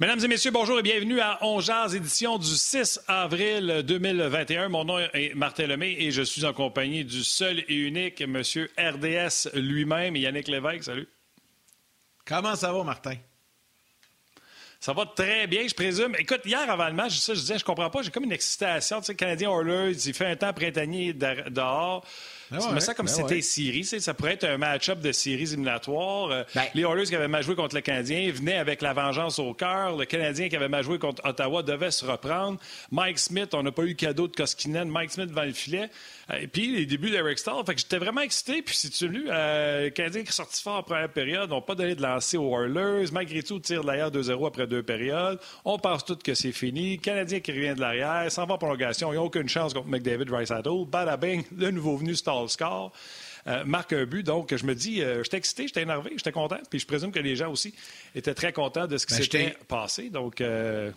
Mesdames et messieurs, bonjour et bienvenue à On édition du 6 avril 2021. Mon nom est Martin Lemay et je suis en compagnie du seul et unique Monsieur RDS lui-même, Yannick Lévesque. Salut. Comment ça va, Martin? Ça va très bien, je présume. Écoute, hier avant le match, ça, je disais, je comprends pas, j'ai comme une excitation. Tu sais, Canadien Oilers, il fait un temps printanier dehors. Ça sent comme ben si c'était série. Ça pourrait être un match-up de séries éliminatoires. Euh, ben. Les Oilers qui avaient mal joué contre le Canadien venaient avec la vengeance au cœur. Le Canadien qui avait mal joué contre Ottawa devait se reprendre. Mike Smith, on n'a pas eu cadeau de Koskinen. Mike Smith devant le filet. Et puis, les débuts d'Eric Stahl. Fait que j'étais vraiment excité. Puis, si tu vu, euh, le Canadien qui est sorti fort en première période, n'ont pas donné de lancer aux Oilers. Malgré tout, tire de l'arrière 2-0 après deux périodes. On pense tout que c'est fini. Le Canadien qui revient de l'arrière, s'en va en prolongation. Ils n'ont aucune chance contre McDavid, Rice Bada bing, le nouveau venu score. Euh, marque un but. Donc, je me dis, euh, j'étais excité, j'étais énervé, j'étais content. Puis je présume que les gens aussi étaient très contents de ce qui ben, s'était passé. Donc, euh,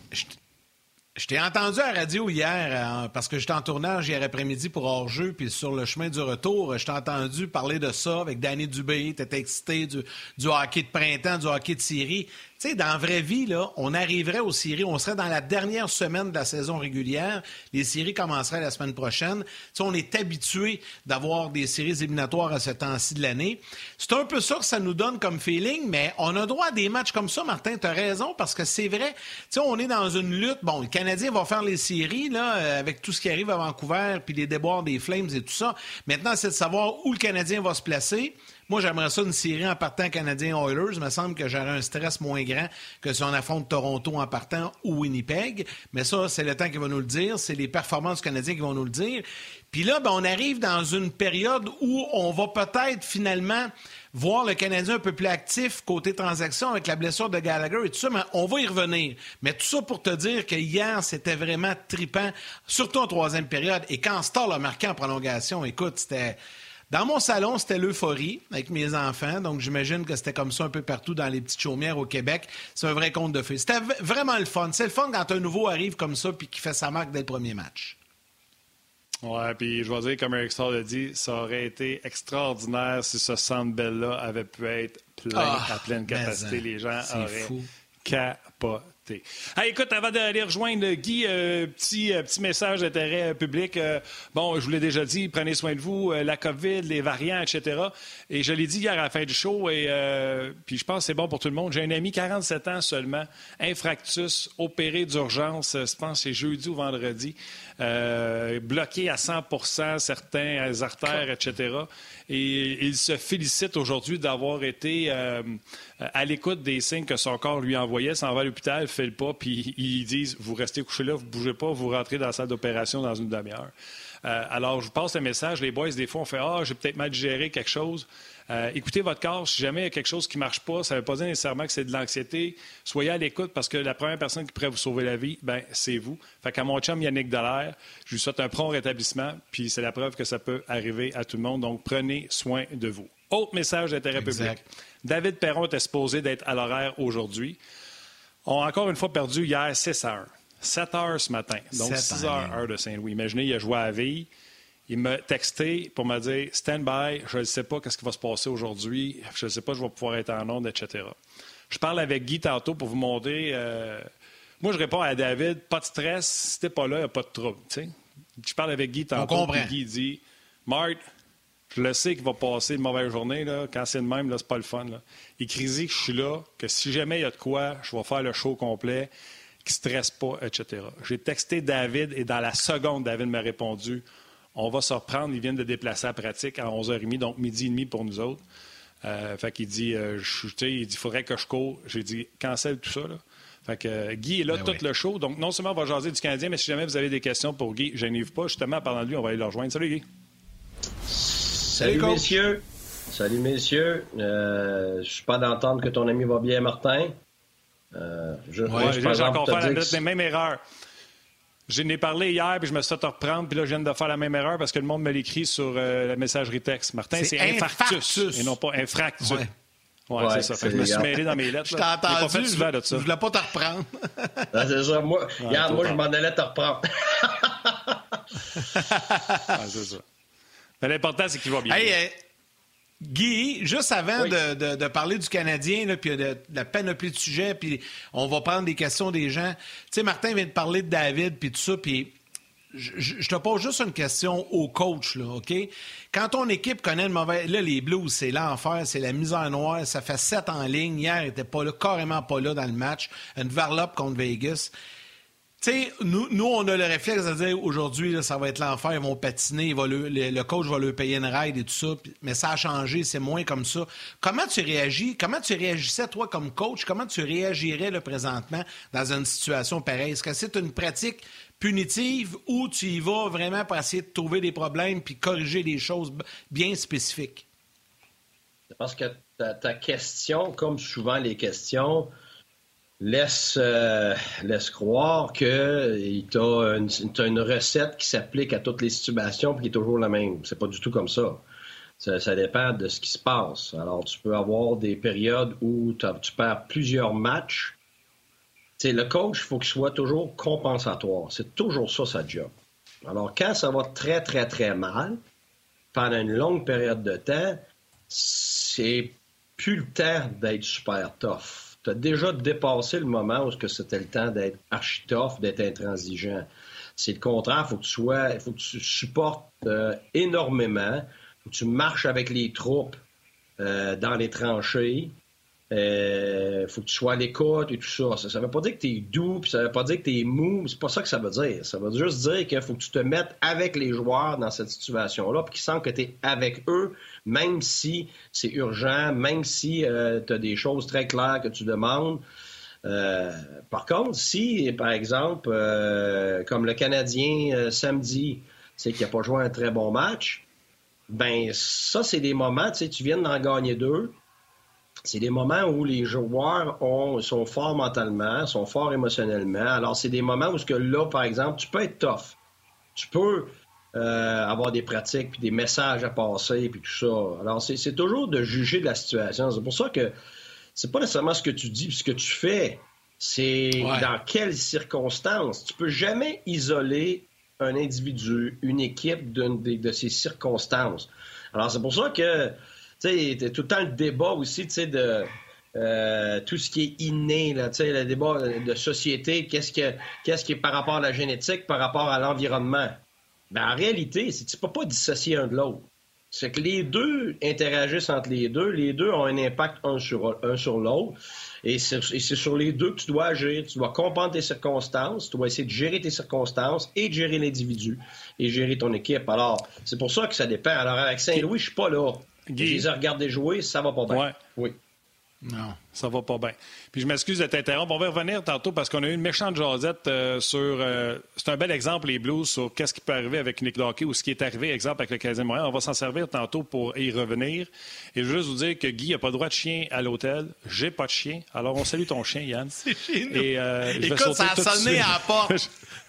je t'ai entendu à la radio hier, euh, parce que j'étais en tournage hier après-midi pour hors-jeu, puis sur le chemin du retour, je t'ai entendu parler de ça avec Danny Dubé. T'étais excité du, du, hockey de printemps, du hockey de série. Dans la vraie vie, on arriverait aux séries, on serait dans la dernière semaine de la saison régulière. Les séries commenceraient la semaine prochaine. On est habitué d'avoir des séries éliminatoires à ce temps-ci de l'année. C'est un peu ça que ça nous donne comme feeling, mais on a droit à des matchs comme ça, Martin. Tu as raison, parce que c'est vrai. Tu on est dans une lutte. Bon, le Canadien va faire les séries, là, euh, avec tout ce qui arrive à Vancouver, puis les déboires des Flames et tout ça. Maintenant, c'est de savoir où le Canadien va se placer. Moi, j'aimerais ça une série en partant Canadien-Oilers. Il me semble que j'aurais un stress moins grand que si on affronte Toronto en partant ou Winnipeg. Mais ça, c'est le temps qui va nous le dire. C'est les performances canadiennes qui vont nous le dire. Puis là, ben, on arrive dans une période où on va peut-être finalement voir le Canadien un peu plus actif côté transaction avec la blessure de Gallagher et tout ça, mais on va y revenir. Mais tout ça pour te dire que hier, c'était vraiment tripant, surtout en troisième période. Et quand Star a marqué en prolongation, écoute, c'était dans mon salon, c'était l'euphorie avec mes enfants. Donc, j'imagine que c'était comme ça un peu partout dans les petites chaumières au Québec. C'est un vrai conte de fées. C'était vraiment le fun. C'est le fun quand un nouveau arrive comme ça puis qui fait sa marque dès le premier match. Ouais, puis je vais dire, comme Eric Starr l'a dit, ça aurait été extraordinaire si ce centre belle-là avait pu être plein, ah, à pleine capacité. Hein, les gens auraient capoté écoute, avant d'aller rejoindre Guy, euh, petit, euh, petit message d'intérêt public. Euh, bon, je vous l'ai déjà dit, prenez soin de vous, la COVID, les variants, etc. Et je l'ai dit hier à la fin du show, et puis je pense que c'est bon pour tout le monde. J'ai un ami, 47 ans seulement, infractus, opéré d'urgence, je pense c'est jeudi ou vendredi, bloqué à 100% certains artères, etc. Et il se félicite aujourd'hui d'avoir été à l'écoute des signes que son corps lui envoyait, s'en va à l'hôpital, fait le pas, puis ils disent Vous restez couché là, vous ne bougez pas, vous rentrez dans la salle d'opération dans une demi-heure. Euh, alors, je vous passe le message. Les boys, des fois, on fait Ah, j'ai peut-être mal géré quelque chose. Euh, écoutez votre corps. Si jamais il y a quelque chose qui ne marche pas, ça ne veut pas dire nécessairement que c'est de l'anxiété. Soyez à l'écoute parce que la première personne qui pourrait vous sauver la vie, ben, c'est vous. Fait qu'à mon chum Yannick Dallaire, je lui souhaite un prompt rétablissement, puis c'est la preuve que ça peut arriver à tout le monde. Donc, prenez soin de vous. Autre message d'intérêt public. David Perron était supposé d'être à l'horaire aujourd'hui. On a encore une fois perdu hier 6 heures. 7 heures ce matin. Donc 6 heures, heure de Saint-Louis. Imaginez, il a joué à la Il m'a texté pour me dire Stand by, je ne sais pas ce qui va se passer aujourd'hui, je ne sais pas si je vais pouvoir être en onde, etc. Je parle avec Guy tantôt pour vous montrer. Euh, moi, je réponds à David pas de stress, si t'es pas là, il n'y a pas de trouble. Je parle avec Guy tantôt. et Guy dit Marc, je le sais qu'il va passer une mauvaise journée. Là. Quand c'est le même, c'est pas le fun. Là. Écris-y que je suis là, que si jamais il y a de quoi, je vais faire le show complet, qu'il ne stresse pas, etc. J'ai texté David et dans la seconde, David m'a répondu on va se reprendre. Ils viennent de déplacer la pratique à 11h30, donc midi et demi pour nous autres. Euh, fait qu'il dit, euh, il dit, faudrait que je cours. J'ai dit, cancel tout ça. Là. Fait que euh, Guy est là ben tout le show. Donc, non seulement on va jaser du Canadien, mais si jamais vous avez des questions pour Guy, je n'y pas. Justement, parlant de lui, on va aller le rejoindre. Salut, Guy. Salut, messieurs. Salut, messieurs. Euh, je suis pas d'entendre que ton ami va bien, Martin. Euh, je, ouais, j'ai encore fait la, même erreur. Je n'ai parlé hier, puis je me suis fait reprendre, puis là, je viens de faire la même erreur parce que le monde me l'écrit sur euh, la messagerie texte. Martin, c'est infarctus, et non pas infractus. Ouais. Ouais, c'est ça. je me suis mêlé dans mes lettres. Je t'ai entendu. Je, de ça. je voulais pas te reprendre. c'est ça. Moi, regarde, moi je m'en allais te reprendre. c'est ça. Mais l'important, c'est qu'il va bien. Hey, Guy, juste avant de, parler du Canadien, puis de, la panoplie de sujets, puis on va prendre des questions des gens. Tu sais, Martin vient de parler de David, puis tout ça, puis je, te pose juste une question au coach, là, OK? Quand ton équipe connaît le mauvais... Là, les Blues, c'est l'enfer, c'est la misère noire. Ça fait sept en ligne. Hier, il n'était pas là, carrément pas là dans le match. Une varlope contre Vegas. Sais, nous, nous, on a le réflexe de dire aujourd'hui, ça va être l'enfer, ils vont patiner, le, coach va leur payer une ride et tout ça. Mais ça a changé, c'est moins comme ça. Comment tu réagis? Comment tu réagissais, toi, comme coach? Comment tu réagirais le présentement dans une situation pareille? Est-ce que c'est une pratique punitive ou tu y vas vraiment pour essayer de trouver des problèmes puis corriger des choses bien spécifiques? Parce que ta, question, comme souvent les questions, laisse, euh, laisse croire que tu as, une recette qui s'applique à toutes les situations et qui est toujours la même. C'est pas du tout comme ça. ça. dépend de ce qui se passe. Alors, tu peux avoir des périodes où tu perds plusieurs matchs le coach, il faut qu'il soit toujours compensatoire. C'est toujours ça, sa job. Alors, quand ça va très, très, très mal, pendant une longue période de temps, c'est plus le temps d'être super tough. Tu as déjà dépassé le moment où c'était le temps d'être archi tough, d'être intransigeant. C'est le contraire, faut que tu sois, faut que tu supportes euh, énormément, faut que tu marches avec les troupes euh, dans les tranchées, euh, faut que tu sois à l'écoute et tout ça. Ça ne veut pas dire que tu es doux, puis ça veut pas dire que tu es mou. C'est pas ça que ça veut dire. Ça veut juste dire qu'il faut que tu te mettes avec les joueurs dans cette situation-là, puis qu'ils sentent que tu es avec eux, même si c'est urgent, même si euh, tu as des choses très claires que tu demandes. Euh, par contre, si, par exemple, comme le Canadien samedi, c'est qu'il n'a pas joué un très bon match, ben ça, c'est des moments, tu sais, tu viens d'en gagner deux, c'est des moments où les joueurs sont forts mentalement, sont forts émotionnellement. Alors, c'est des moments où, ce que là, par exemple, tu peux être tough. Tu peux euh, avoir des pratiques, puis des messages à passer, puis tout ça. Alors, c'est toujours de juger de la situation. C'est pour ça que c'est pas nécessairement ce que tu dis, puis ce que tu fais. C'est dans quelles circonstances. Tu peux jamais isoler un individu, une équipe de ces circonstances. Alors, c'est pour ça que tu sais, tout le temps le débat aussi, tu sais, de euh, tout ce qui est inné, là, tu sais, le débat de société, qu'est-ce que, qu'est-ce qui est par rapport à la génétique, par rapport à l'environnement. Ben, en réalité, tu ne peux pas dissocier un de l'autre. C'est que les deux interagissent entre les deux, les deux ont un impact un sur, un sur l'autre, et c'est sur les deux que tu dois agir. Tu dois comprendre tes circonstances, tu dois essayer de gérer tes circonstances et de gérer l'individu et gérer ton équipe. Alors, c'est pour ça que ça dépend. Alors, avec Saint-Louis, je suis pas là. Guy. Je les ai regardés jouer, ça va pas bien. Oui. Non, ça va pas bien. Puis je m'excuse de t'interrompre. On va revenir tantôt parce qu'on a eu une méchante jasette euh, sur. Euh, c'est un bel exemple, les Blues, sur qu'est-ce qui peut arriver avec Nick Hockey ou ce qui est arrivé, exemple, avec le Canadien Montréal. On va s'en servir tantôt pour y revenir. Et je veux juste vous dire que Guy n'a pas droit de chien à l'hôtel. J'ai pas de chien. Alors on salue ton chien, Yann. C'est chez nous. Et, euh, Écoute, ça a sonné à la porte.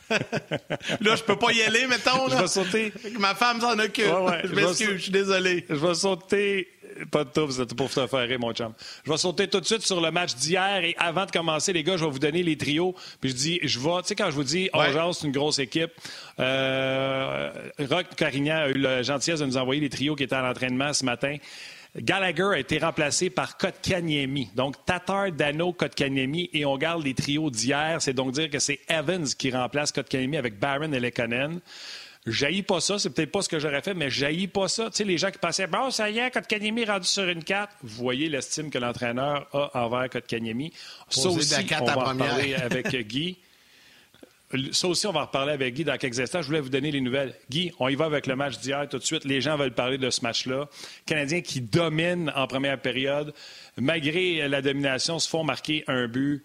là, je peux pas y aller, mettons. Là. Je vais sauter. Ma femme s'en occupe. je m'excuse, je suis désolé. Je vais sauter. Pas de tout, c'était pour te faire rire, mon chum. Je vais sauter tout de suite sur le match d'hier et avant de commencer, les gars, je vais vous donner les trios. Puis je dis, je vais, tu sais, quand je vous dis, ouais. c'est une grosse équipe. Euh, Rock Carignan a eu la gentillesse de nous envoyer les trios qui étaient à l'entraînement ce matin. Gallagher a été remplacé par Kotkaniemi. Donc, Tatar, Dano, Kotkaniemi. Et on garde les trios d'hier. C'est donc dire que c'est Evans qui remplace Kotkaniemi avec Barron et Lekonen. Jaillis pas ça, c'est peut-être pas ce que j'aurais fait, mais jaillis pas ça. Tu sais, les gens qui passaient, bon, ça y est, Kotkaniemi est rendu sur une 4. Vous voyez l'estime que l'entraîneur a envers Kotkaniemi. Ça aussi, on va en parler avec Guy. Ça aussi, on va en reparler avec Guy dans quelques instants. Je voulais vous donner les nouvelles. Guy, on y va avec le match d'hier tout de suite. Les gens veulent parler de ce match-là. Canadiens qui dominent en première période. Malgré la domination, se font marquer un but.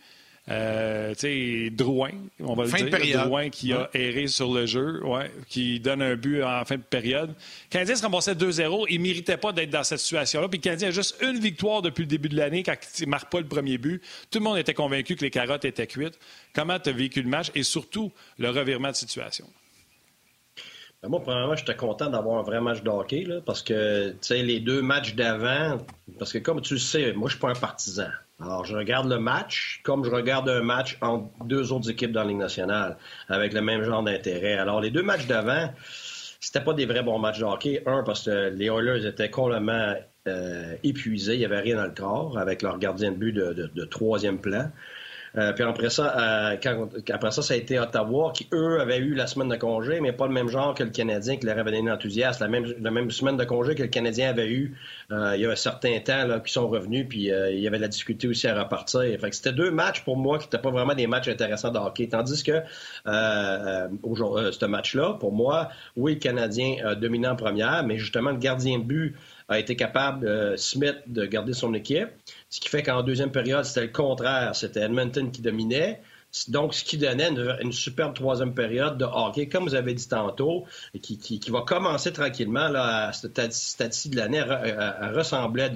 Euh, Drouin, on va le dire. Drouin qui a erré sur le jeu, ouais, qui donne un but en fin de période. Le Canadien se remboursait 2-0. Il ne méritait pas d'être dans cette situation-là. Puis le Canadien a juste une victoire depuis le début de l'année quand il ne marque pas le premier but. Tout le monde était convaincu que les carottes étaient cuites. Comment tu as vécu le match et surtout le revirement de situation? Ben, moi, premièrement, j'étais content d'avoir un vrai match de hockey, là, parce que, tu sais, les deux matchs d'avant, parce que comme tu le sais, moi, je suis pas un partisan. Alors, je regarde le match comme je regarde un match entre deux autres équipes dans la Ligue nationale, avec le même genre d'intérêt. Alors, les deux matchs d'avant, c'était pas des vrais bons matchs de hockey. Un, parce que les Oilers étaient complètement épuisés, il n'y avait rien dans le corps avec leur gardien de but de troisième plan. Euh, puis après ça, euh, après ça, ça a été Ottawa qui, eux, avaient eu la semaine de congé, mais pas le même genre que le Canadien qui leur avait donné l'enthousiasme. La même, la même semaine de congé que le Canadien avait eu euh, il y a un certain temps là, qui sont revenus, puis il y avait la difficulté aussi à repartir. Fait que c'était deux matchs pour moi qui n'étaient pas vraiment des matchs intéressants de hockey. Tandis que aujourd'hui, ce match-là, pour moi, oui, le Canadien dominant en première, mais justement, le gardien de but a été capable, euh, Smith, de garder son équipe. Ce qui fait qu'en deuxième période, c'était le contraire. C'était Edmonton qui dominait. Donc, ce qui donnait une, superbe troisième période de hockey, comme vous avez dit tantôt, qui, qui, va commencer tranquillement là, à cette stade de l'année à, ressembler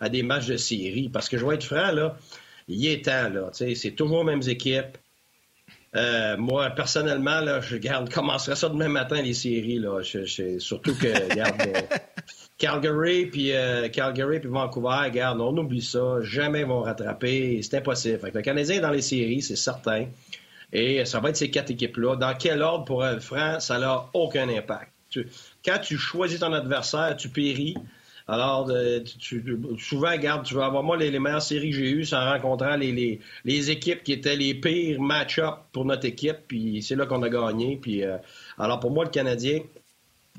à, des matchs de série. Parce que je vais être franc, là, il est temps. Là, c'est toujours les mêmes équipes. Euh, moi, personnellement, là, je garde, commencerai ça demain matin, les séries. Là. surtout que, regarde, Calgary puis euh, Calgary puis Vancouver, regarde, on oublie ça, jamais ils vont rattraper, c'est impossible. Fait que le Canadien est dans les séries, c'est certain. Et ça va être ces quatre équipes-là. Dans quel ordre pour être franc, ça n'a aucun impact. quand tu choisis ton adversaire, tu péris. Alors, euh, tu, souvent, regarde, tu vas avoir moi les, meilleures séries que j'ai eues, en rencontrant les, les, équipes qui étaient les pires match-up pour notre équipe, puis c'est là qu'on a gagné. Puis, euh, alors, pour moi, le Canadien,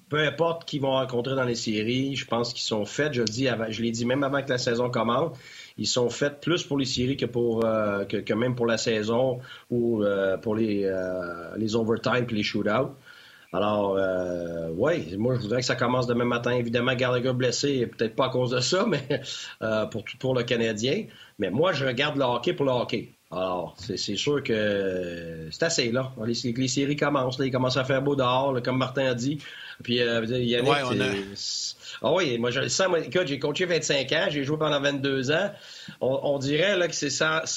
peu importe qui vont rencontrer dans les séries, je pense qu'ils sont faits, je le dis je l'ai dit même avant que la saison commence, ils sont faits plus pour les séries que pour euh, que, même pour la saison ou pour les, les overtime et les shootouts. Alors, oui, moi, je voudrais que ça commence demain matin. Évidemment, Gallagher blessé, peut-être pas à cause de ça, mais pour, pour le Canadien. Mais moi, je regarde le hockey pour le hockey. Alors, c'est sûr que c'est assez là. Les, les, séries commencent. Là, ils commencent à faire beau dehors, comme Martin a dit. Puis, euh, Yannick, ouais, on a... Ah oui, moi, je le sens. Moi, écoute, j'ai coaché 25 ans, j'ai joué pendant 22 ans. On, dirait là, que c'est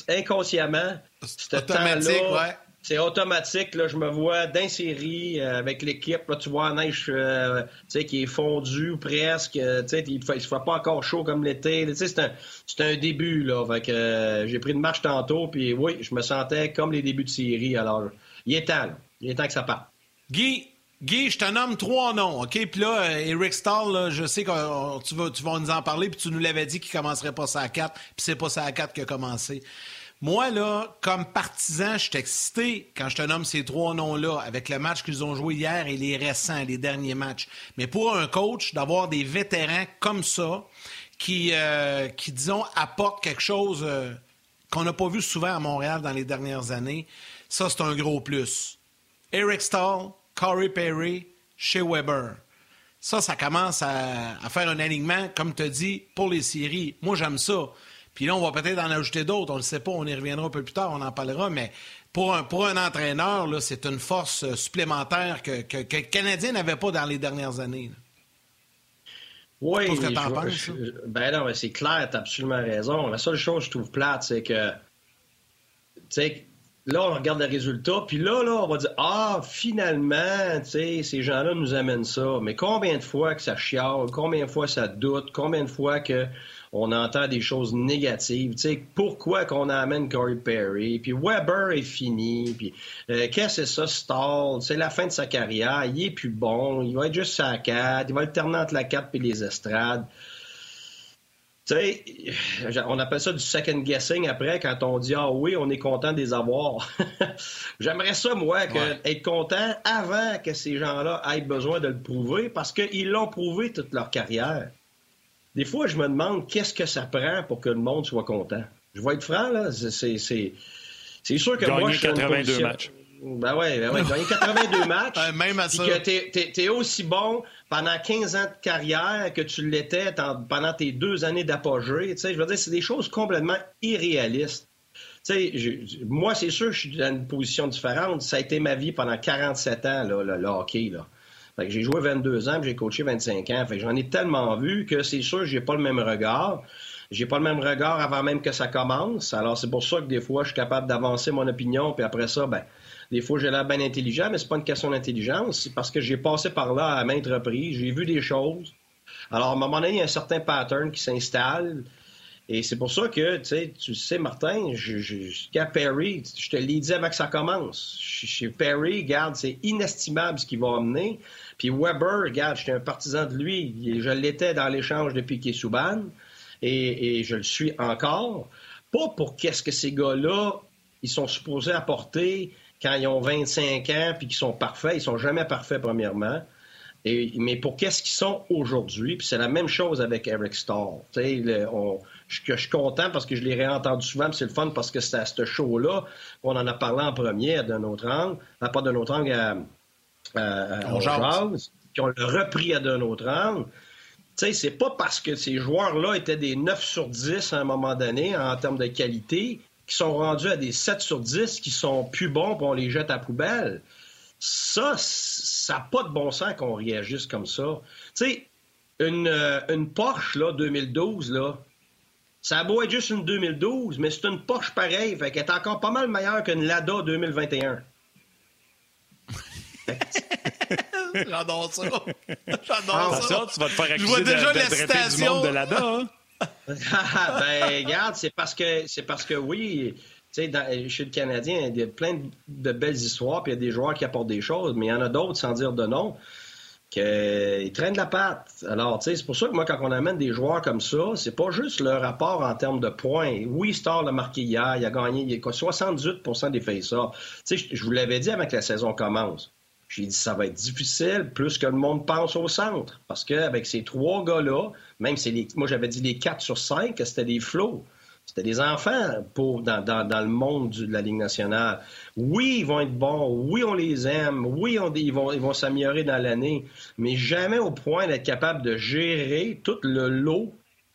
inconsciemment, c'est automatique, ouais. C'est automatique. Là, je me vois dans série euh, avec l'équipe. Là, tu vois la neige euh, qui est fondue presque. Euh, il ne fait, fait pas encore chaud comme l'été. C'est un, un début. Là, que, j'ai pris une marche tantôt. Puis oui, je me sentais comme les débuts de série. Alors, il est temps. Il est temps que ça parte. Guy, Guy, je te nomme trois noms, OK? Puis là, euh, Eric Stahl, je sais que tu, vas, tu vas nous en parler, puis tu nous l'avais dit qu'il commencerait pas ça à 4, puis c'est pas ça à 4 qui a commencé. Moi, là, comme partisan, je suis excité quand je te nomme ces trois noms-là, avec le match qu'ils ont joué hier et les récents, les derniers matchs. Mais pour un coach, d'avoir des vétérans comme ça, qui, euh, qui disons, apportent quelque chose euh, qu'on n'a pas vu souvent à Montréal dans les dernières années, ça, c'est un gros plus. Eric Stahl, Corey Perry, chez Weber. Ça, ça commence à, faire un alignement, comme tu dit, pour les séries. Moi, j'aime ça. Puis là, on va peut-être en ajouter d'autres. On ne le sait pas, on y reviendra un peu plus tard, on en parlera. Mais pour un, pour un entraîneur, c'est une force euh, supplémentaire que, que, le Canadien n'avait pas dans les dernières années. Oui, ben non, c'est clair, tu as absolument raison. La seule chose que je trouve plate, c'est que Là, on regarde les résultats, puis là, là, on va dire Ah, finalement, tu sais, ces gens-là nous amènent ça. Mais combien de fois que ça chiale, combien de fois ça doute, combien de fois que on entend des choses négatives. Tu sais, pourquoi qu'on amène Corey Perry, puis Weber est fini, puis euh, qu'est-ce que c'est ça, Stall? C'est la fin de sa carrière, il est plus bon, il va être juste sa 4, il va alterner entre la 4 et les estrades. Tu sais, on appelle ça du second guessing après quand on dit ah oui, on est content de les avoir. J'aimerais ça moi que, être content avant que ces gens-là aient besoin de le prouver parce qu'ils l'ont prouvé toute leur carrière. Des fois, je me demande qu'est-ce que ça prend pour que le monde soit content. Je vais être franc là, c'est sûr que moi je suis 82 matchs. Ben ouais, ben ouais, gagner 82 matchs. Même à ça. que t'es es aussi bon pendant 15 ans de carrière que tu l'étais pendant tes deux années d'apogée. Tu sais, je veux dire, c'est des choses complètement irréalistes. Tu sais, moi, c'est sûr que je suis dans une position différente. Ça a été ma vie pendant 47 ans, là, le, hockey, là. Fait que j'ai joué 22 ans, j'ai coaché 25 ans. Fait que j'en ai tellement vu que c'est sûr j'ai pas le même regard. J'ai pas le même regard avant même que ça commence. Alors, c'est pour ça que des fois, je suis capable d'avancer mon opinion, puis après ça, ben, des fois, j'ai l'air bien intelligent, mais c'est pas une question d'intelligence. C'est parce que j'ai passé par là à maintes reprises. J'ai vu des choses. Alors, à un moment donné, il y a un certain pattern qui s'installe. Et c'est pour ça que, tu sais, Martin, jusqu'à Perry, je te l'ai dit avant que ça commence. Chez Perry, regarde, c'est inestimable ce qu'il va amener. Puis Weber, regarde, j'étais un partisan de lui. Je l'étais dans l'échange depuis est sous et, et, je le suis encore. Pas pour qu'est-ce que ces gars-là, ils sont supposés apporter quand ils ont 25 ans puis qu'ils sont parfaits. Ils sont jamais parfaits, premièrement mais pour qu'est-ce qu'ils sont aujourd'hui, puis c'est la même chose avec Eric Starr. Je, suis content parce que je l'ai réentendu souvent, c'est le fun parce que c'était à ce show-là qu'on en a parlé en premier d'un autre angle, à pas d'un autre angle à, à, puis on l'a repris à d'un autre angle. Tu sais, c'est pas parce que ces joueurs-là étaient des 9 sur 10 à un moment donné en termes de qualité qui sont rendus à des 7 sur 10 qui sont plus bons pour on les jette à poubelle. Ça, ça n'a pas de bon sens qu'on réagisse comme ça. Tu sais, une, euh, une, Porsche, là, 2012, là, ça a beau être juste une 2012, mais c'est une Porsche pareille, fait qu'elle est encore pas mal meilleure qu'une Lada 2021. J'adore ça. J'adore ah, ça. Tu vas te faire accuser Je vois déjà de, de, du monde de Lada. Hein? ben, regarde, c'est parce que c'est parce que oui, sais, chez le Canadien, il y a plein de belles histoires, puis il y a des joueurs qui apportent des choses, mais il y en a d'autres, sans dire de nom, qui traînent la patte. Alors, tu sais, c'est pour ça que moi, quand on amène des joueurs comme ça, c'est pas juste le rapport en termes de points. Oui, Star l'a marqué hier, il a gagné il a 78% des face-offs. Tu sais, je vous l'avais dit avant que la saison commence. J'ai dit ça va être difficile plus que le monde pense au centre. Parce qu'avec ces trois gars-là, même si les, moi j'avais dit les 4 sur 5, c'était des flots. C'était des enfants dans, le monde de la Ligue nationale. Oui, ils vont être bons. Oui, on les aime. Oui, ils vont, s'améliorer dans l'année. Mais jamais au point d'être capable de gérer tout le lot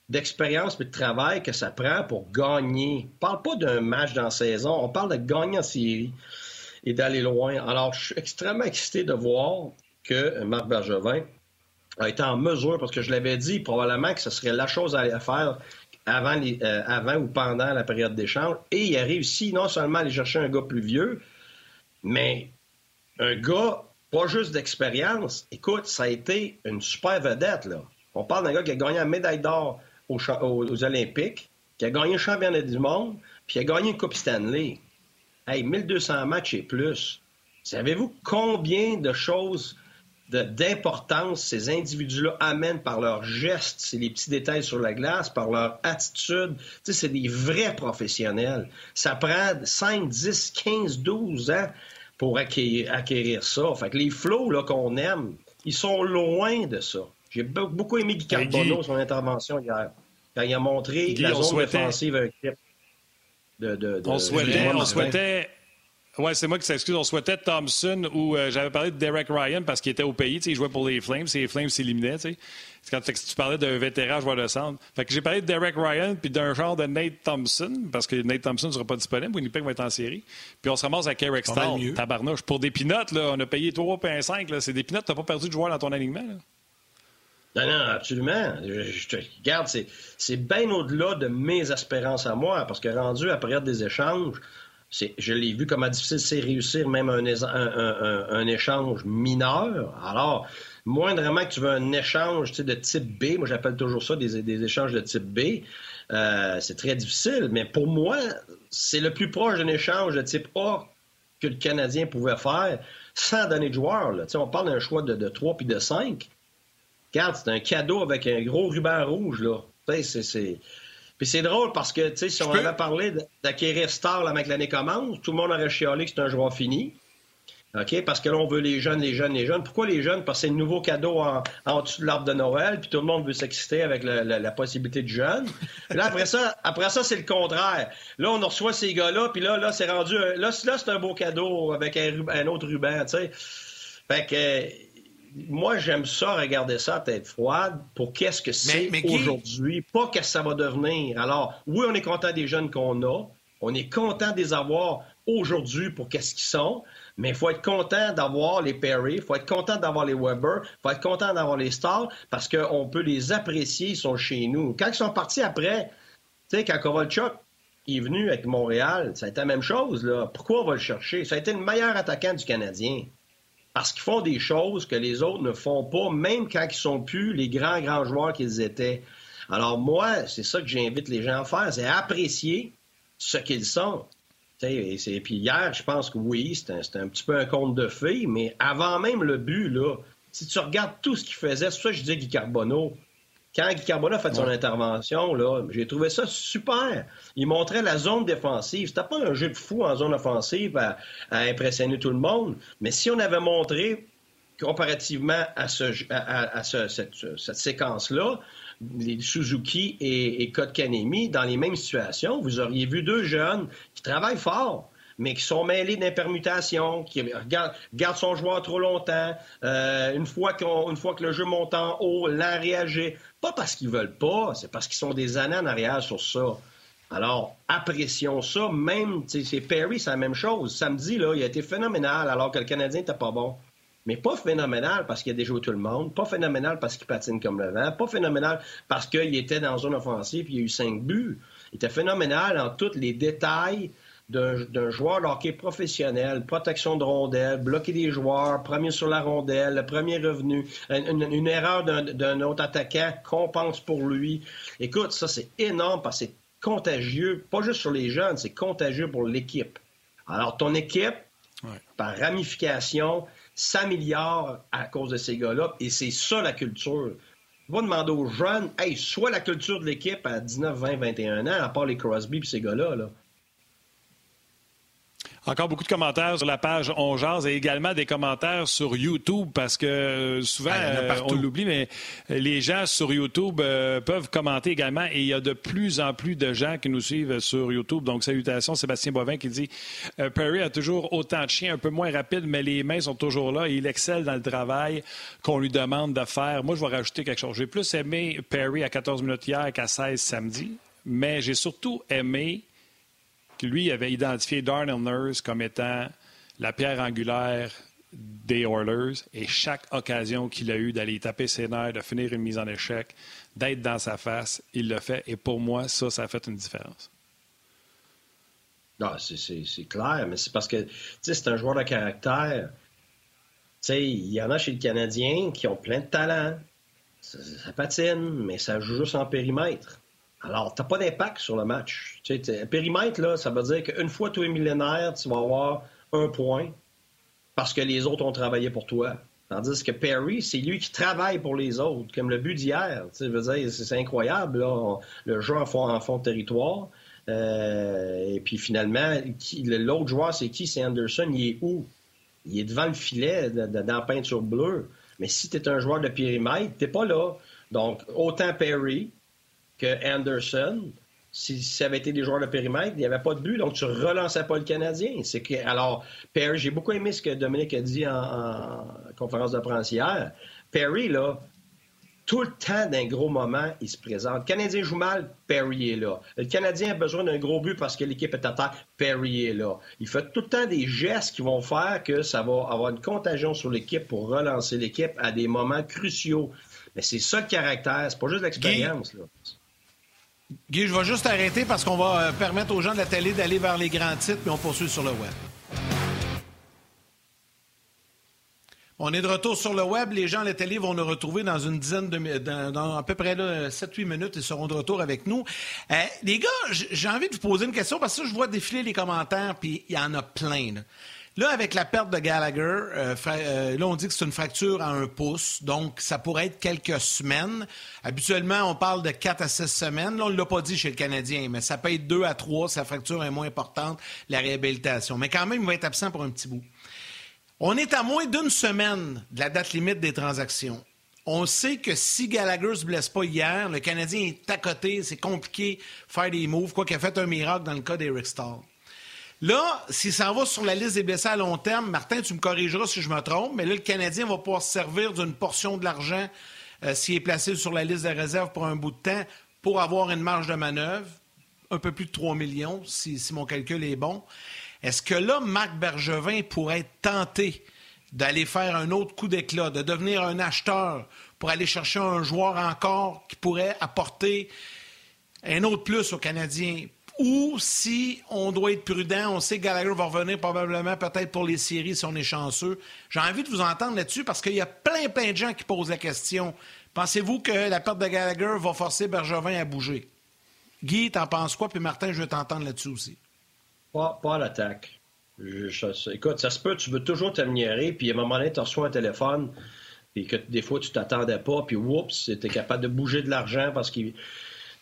d'expérience et de travail que ça prend pour gagner. On parle pas d'un match dans saison. On parle de gagner en série et d'aller loin. Alors, je suis extrêmement excité de voir que Marc Bergevin a été en mesure, parce que je l'avais dit probablement que ce serait la chose à faire avant, euh, avant ou pendant la période d'échange. Et il a réussi non seulement à aller chercher un gars plus vieux, mais un gars pas juste d'expérience. Écoute, ça a été une super vedette. Là. On parle d'un gars qui a gagné la médaille d'or aux, aux, Olympiques, qui a gagné le championnat du monde, puis qui a gagné une Coupe Stanley. Hey, 1200 matchs et plus. Savez-vous combien de choses d'importance ces individus-là amènent par leurs gestes, c'est les petits détails sur la glace, par leur attitude. Tu sais, c'est des vrais professionnels. Ça prend 5, 10, 15, 12 ans pour acquérir, ça. Fait que les flots là, qu'on aime, ils sont loin de ça. J'ai beaucoup aimé Guy Carbonneau, son intervention hier, quand il a montré la zone défensive un clip de, de, on souhaitait, on souhaitait oui, c'est moi qui s'excuse. On souhaitait Thompson ou euh, j'avais parlé de Derek Ryan parce qu'il était au pays. Il jouait pour les Flames. Et les Flames s'éliminaient. Quand tu parlais d'un vétéran joueur de centre. Fait que j'ai parlé de Derek Ryan puis d'un genre de Nate Thompson parce que Nate Thompson ne sera pas disponible. Winnipeg va être en série. Puis on se ramasse avec Eric Stahl. Tabarnouche. Pour des pinottes, là, on a payé 3,5. C'est des pinottes. Tu n'as pas perdu de joueur dans ton alignement. Non, non, absolument. Je, te regarde, c'est bien au-delà de mes espérances à moi, parce que rendu à période des échanges, je l'ai vu comment difficile c'est réussir même un, échange mineur. Alors, moindrement que tu veux un échange de type B, moi j'appelle toujours ça des, échanges de type B, euh, c'est très difficile. Mais pour moi, c'est le plus proche d'un échange de type A que le Canadien pouvait faire sans donner de joueurs. Là. On parle d'un choix de, de 3 puis de 5. Regarde, c'est un cadeau avec un gros ruban rouge. là. C'est puis c'est drôle parce que, tu sais, si on avait parlé d'acquérir Star avec l'année commence, tout le monde aurait chialé que c'est un joueur fini. OK? Parce que là, on veut les jeunes, les jeunes, les jeunes. Pourquoi les jeunes? Parce que c'est le nouveau cadeau en, en dessous de l'arbre de Noël, puis tout le monde veut s'exciter avec la, possibilité de jeunes. là, après ça, après ça, c'est le contraire. Là, on reçoit ces gars-là, puis là, là, c'est rendu. Là, là c'est un beau cadeau avec un, un autre ruban, tu sais. Fait que moi, j'aime ça, regarder ça à tête froide pour qu'est-ce que c'est aujourd'hui, pas qu'est-ce que ça va devenir. Alors, oui, on est content des jeunes qu'on a. On est content de les avoir aujourd'hui pour qu'est-ce qu'ils sont. Mais il faut être content d'avoir les Perry, il faut être content d'avoir les Weber, il faut être content d'avoir les Stars parce qu'on peut les apprécier, ils sont chez nous. Quand ils sont partis après, tu sais, quand Kovalchuk est venu avec Montréal, ça a été la même chose. Là. Pourquoi on va le chercher? Ça a été le meilleur attaquant du Canadien parce qu'ils font des choses que les autres ne font pas, même quand ils sont plus les grands, grands joueurs qu'ils étaient. Alors moi, c'est ça que j'invite les gens à faire, c'est apprécier ce qu'ils sont. Et, puis hier, je pense que oui, c'était un, petit peu un conte de fées, mais avant même le but, là, si tu regardes tout ce qu'il faisait, c'est ça que je disais Guy Carbonneau. Quand Guy Carbonneau a fait son intervention, là, j'ai trouvé ça super. Il montrait la zone défensive. C'était pas un jeu de fou en zone offensive à, impressionner tout le monde, mais si on avait montré comparativement à, ce, à, cette, séquence-là, les Suzuki et, et Kotkanemi, dans les mêmes situations, vous auriez vu deux jeunes qui travaillent fort, mais qui sont mêlés d'impermutations, qui gardent son joueur trop longtemps, euh, une, fois une fois que le jeu monte en haut, l'en réagit. Pas parce qu'ils veulent pas, c'est parce qu'ils sont des années en arrière sur ça. Alors, apprécions ça. Même, c'est Perry, c'est la même chose. Samedi, là, il a été phénoménal alors que le Canadien n'était pas bon. Mais pas phénoménal parce qu'il a déjà joué tout le monde, pas phénoménal parce qu'il patine comme le vent, pas phénoménal parce qu'il était dans une offensive et il a eu cinq buts. Il était phénoménal en tous les détails d'un joueur de hockey professionnel, protection de rondelle, bloquer des joueurs, premier sur la rondelle, premier revenu, une, erreur d'un autre attaquant compense pour lui. Écoute, ça c'est énorme parce que c'est contagieux, pas juste sur les jeunes, c'est contagieux pour l'équipe. Alors ton équipe, par ramification, s'améliore à cause de ces gars-là et c'est ça la culture. Va demander aux jeunes, hey, soit la culture de l'équipe à 19, 20, 21 ans, à part les Crosby et ces gars-là. Là. Encore beaucoup de commentaires sur la page On et également des commentaires sur YouTube parce que euh, souvent, euh, on l'oublie, mais les gens sur YouTube euh, peuvent commenter également et il y a de plus en plus de gens qui nous suivent sur YouTube. Donc, salutations, Sébastien Bovin qui dit Perry a toujours autant de chiens, un peu moins rapide, mais les mains sont toujours là et il excelle dans le travail qu'on lui demande de faire. Moi, je vais rajouter quelque chose. J'ai plus aimé Perry à 14 minutes hier qu'à 16 samedi, mais j'ai surtout aimé lui avait identifié Darnell Nurse comme étant la pierre angulaire des Oilers et chaque occasion qu'il a eu d'aller taper ses nerfs, de finir une mise en échec, d'être dans sa face, il le fait. Et pour moi, ça, ça a fait une différence. Non, c'est clair, mais c'est parce que c'est un joueur de caractère. Il y en a chez le Canadien qui ont plein de talent. ça patine, mais ça joue juste en périmètre. Alors, tu n'as pas d'impact sur le match. Périmètre, là, ça veut dire qu'une fois tous les millénaires, tu vas avoir un point parce que les autres ont travaillé pour toi. Tandis que Perry, c'est lui qui travaille pour les autres, comme le but d'hier. C'est incroyable, là. le jeu en fond, de territoire. Euh, et puis finalement, l'autre joueur, c'est qui? C'est Anderson. Il est où? Il est devant le filet, dans la peinture bleue. Mais si tu es un joueur de périmètre, tu pas là. Donc, autant Perry, que Anderson, si ça avait été des joueurs de périmètre, il n'y avait pas de but, donc tu relançais pas le Canadien. C'est que, alors, Perry, j'ai beaucoup aimé ce que Dominique a dit en, conférence de presse hier. Perry, là, tout le temps d'un gros moment, il se présente. Le Canadien joue mal, Perry est là. Le Canadien a besoin d'un gros but parce que l'équipe est à terre, Perry est là. Il fait tout le temps des gestes qui vont faire que ça va avoir une contagion sur l'équipe pour relancer l'équipe à des moments cruciaux. Mais c'est ça le caractère, c'est pas juste l'expérience. Guy, je vais juste arrêter parce qu'on va euh, permettre aux gens de la télé d'aller vers les grands titres, puis on poursuit sur le web. On est de retour sur le web. Les gens à la télé vont nous retrouver dans une dizaine de dans, à peu près 7-8 minutes. Ils seront de retour avec nous. Euh, les gars, j'ai envie de vous poser une question parce que je vois défiler les commentaires, puis il y en a plein. Avec la perte de Gallagher, euh, euh, là, on dit que c'est une fracture à un pouce, donc ça pourrait être quelques semaines. Habituellement, on parle de 4 à 6 semaines. Là, on ne l'a pas dit chez le Canadien, mais ça peut être 2 à 3 sa fracture est moins importante, la réhabilitation. Mais quand même, il va être absent pour un petit bout. On est à moins d'une semaine de la date limite des transactions. On sait que si Gallagher se blesse pas hier, le Canadien est à côté, c'est compliqué de faire des moves, quoi qu'il a fait un miracle dans le cas d'Eric Stahl. Là, si ça va sur la liste des blessés à long terme, Martin, tu me corrigeras si je me trompe, mais là, le Canadien va pouvoir se servir d'une portion de l'argent euh, s'il est placé sur la liste des réserves pour un bout de temps pour avoir une marge de manœuvre, un peu plus de 3 millions, si, mon calcul est bon. Est-ce que là, Marc Bergevin pourrait être tenté d'aller faire un autre coup d'éclat, de devenir un acheteur pour aller chercher un joueur encore qui pourrait apporter un autre plus aux Canadiens ou si on doit être prudent, on sait que Gallagher va revenir probablement peut-être pour les séries si on est chanceux. J'ai envie de vous entendre là-dessus parce qu'il y a plein, plein de gens qui posent la question. Pensez-vous que la perte de Gallagher va forcer Bergevin à bouger? Guy, t'en penses quoi? Puis Martin, je veux t'entendre là-dessus aussi. Pas, pas l'attaque. écoute, ça se peut, tu veux toujours t'améliorer, puis à un moment donné, tu reçois un téléphone, puis que des fois, tu t'attendais pas, puis oups, tu capable de bouger de l'argent parce qu'il.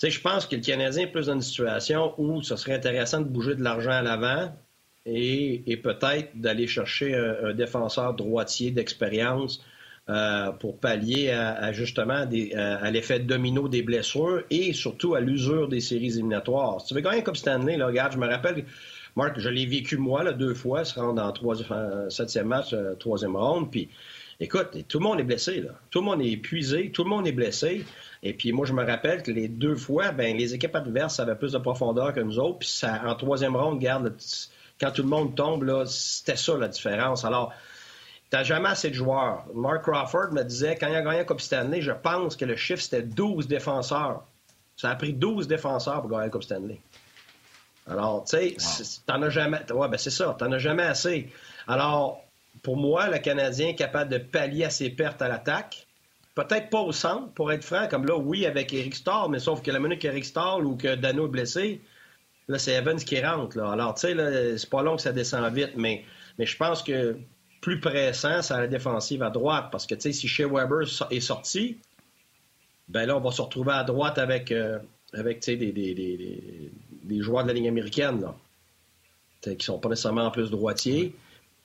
Je pense que le Canadien est plus dans une situation où ce serait intéressant de bouger de l'argent à l'avant et, peut-être d'aller chercher un, défenseur droitier d'expérience euh, pour pallier à, justement à, l'effet domino des blessures et surtout à l'usure des séries éliminatoires. Tu veux gagner comme Stanley, là, regarde, je me rappelle, Marc, je l'ai vécu moi là, deux fois, se rendre en trois, septième match, euh, troisième ronde, puis écoute, tout le monde est blessé, là. Tout le monde est épuisé, tout le monde est blessé. Et puis moi, je me rappelle que les deux fois, ben, les équipes adverses avaient plus de profondeur que nous autres. Puis ça, en troisième ronde, quand tout le monde tombe, là, c'était ça la différence. Alors, T'as jamais assez de joueurs. Mark Crawford me disait, quand il a gagné la Coupe Stanley, je pense que le chiffre, c'était 12 défenseurs. Ça a pris 12 défenseurs pour gagner la Coupe Stanley. Alors, tu sais, t'en as jamais... Ouais, ben c'est ça, t'en as jamais assez. Alors, pour moi, le Canadien est capable de pallier à ses pertes à l'attaque. Peut-être pas au centre, pour être franc, comme là, oui, avec Eric Starr, mais sauf que la minute qu'Eric Starr ou que Dano est blessé, là, c'est Evans qui rentre. Alors, tu sais, c'est pas long que ça descend vite, mais, je pense que plus pressant, c'est à la défensive à droite. Parce que, tu sais, si Shea Weber est sorti, ben là, on va se retrouver à droite avec, euh, des, joueurs de la ligne américaine, là, qui sont pas nécessairement en plus droitiers.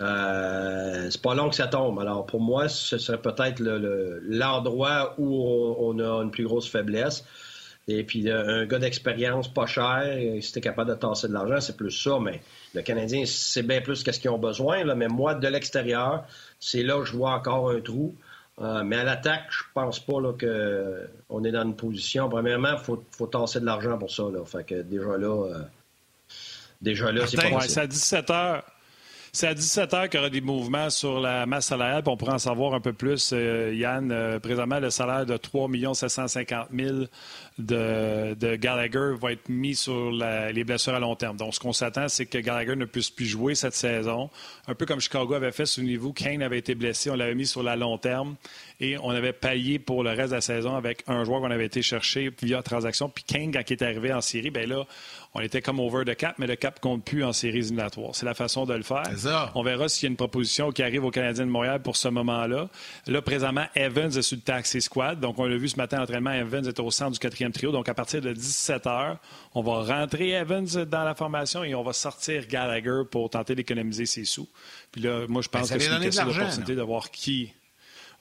Euh, c'est pas long que ça tombe. Alors, pour moi, ce serait peut-être l'endroit où on, a une plus grosse faiblesse. Et puis, un gars d'expérience pas cher, si t'es capable de tasser de l'argent, c'est plus ça. Mais le Canadien, c'est bien plus qu'est-ce qu'ils ont besoin. Là. Mais moi, de l'extérieur, c'est là que je vois encore un trou. Euh, mais à l'attaque, je pense pas qu'on est dans une position. Premièrement, il faut, faut, tasser de l'argent pour ça. Là. Fait que déjà là, euh, déjà là, c'est pas C'est à 17 heures. C'est à 17 h qu'il y aura des mouvements sur la masse salariale. on pourra en savoir un peu plus, euh, Yann. Euh, présentement, le salaire de 3 750 000 de, Gallagher va être mis sur les blessures à long terme. Donc, ce qu'on s'attend, c'est que Gallagher ne puisse plus jouer cette saison. Un peu comme Chicago avait fait, souvenez-vous, Kane avait été blessé, on l'avait mis sur la long terme et on avait payé pour le reste de la saison avec un joueur qu'on avait été chercher via transaction. Puis Kane, quand il est arrivé en série, ben là, on était comme over the cap, mais le cap compte plus en séries éliminatoires. C'est la façon de le faire. On verra s'il y a une proposition qui arrive au Canadien de Montréal pour ce moment-là. Là, présentement, Evans est sur le taxi squad. Donc, on l'a vu ce matin, l'entraînement, Evans est au centre du quatrième trio. Donc, à partir de 17 h, on va rentrer Evans dans la formation et on va sortir Gallagher pour tenter d'économiser ses sous. Puis là, moi, je pense ben, que c'est une question d'opportunité de voir qui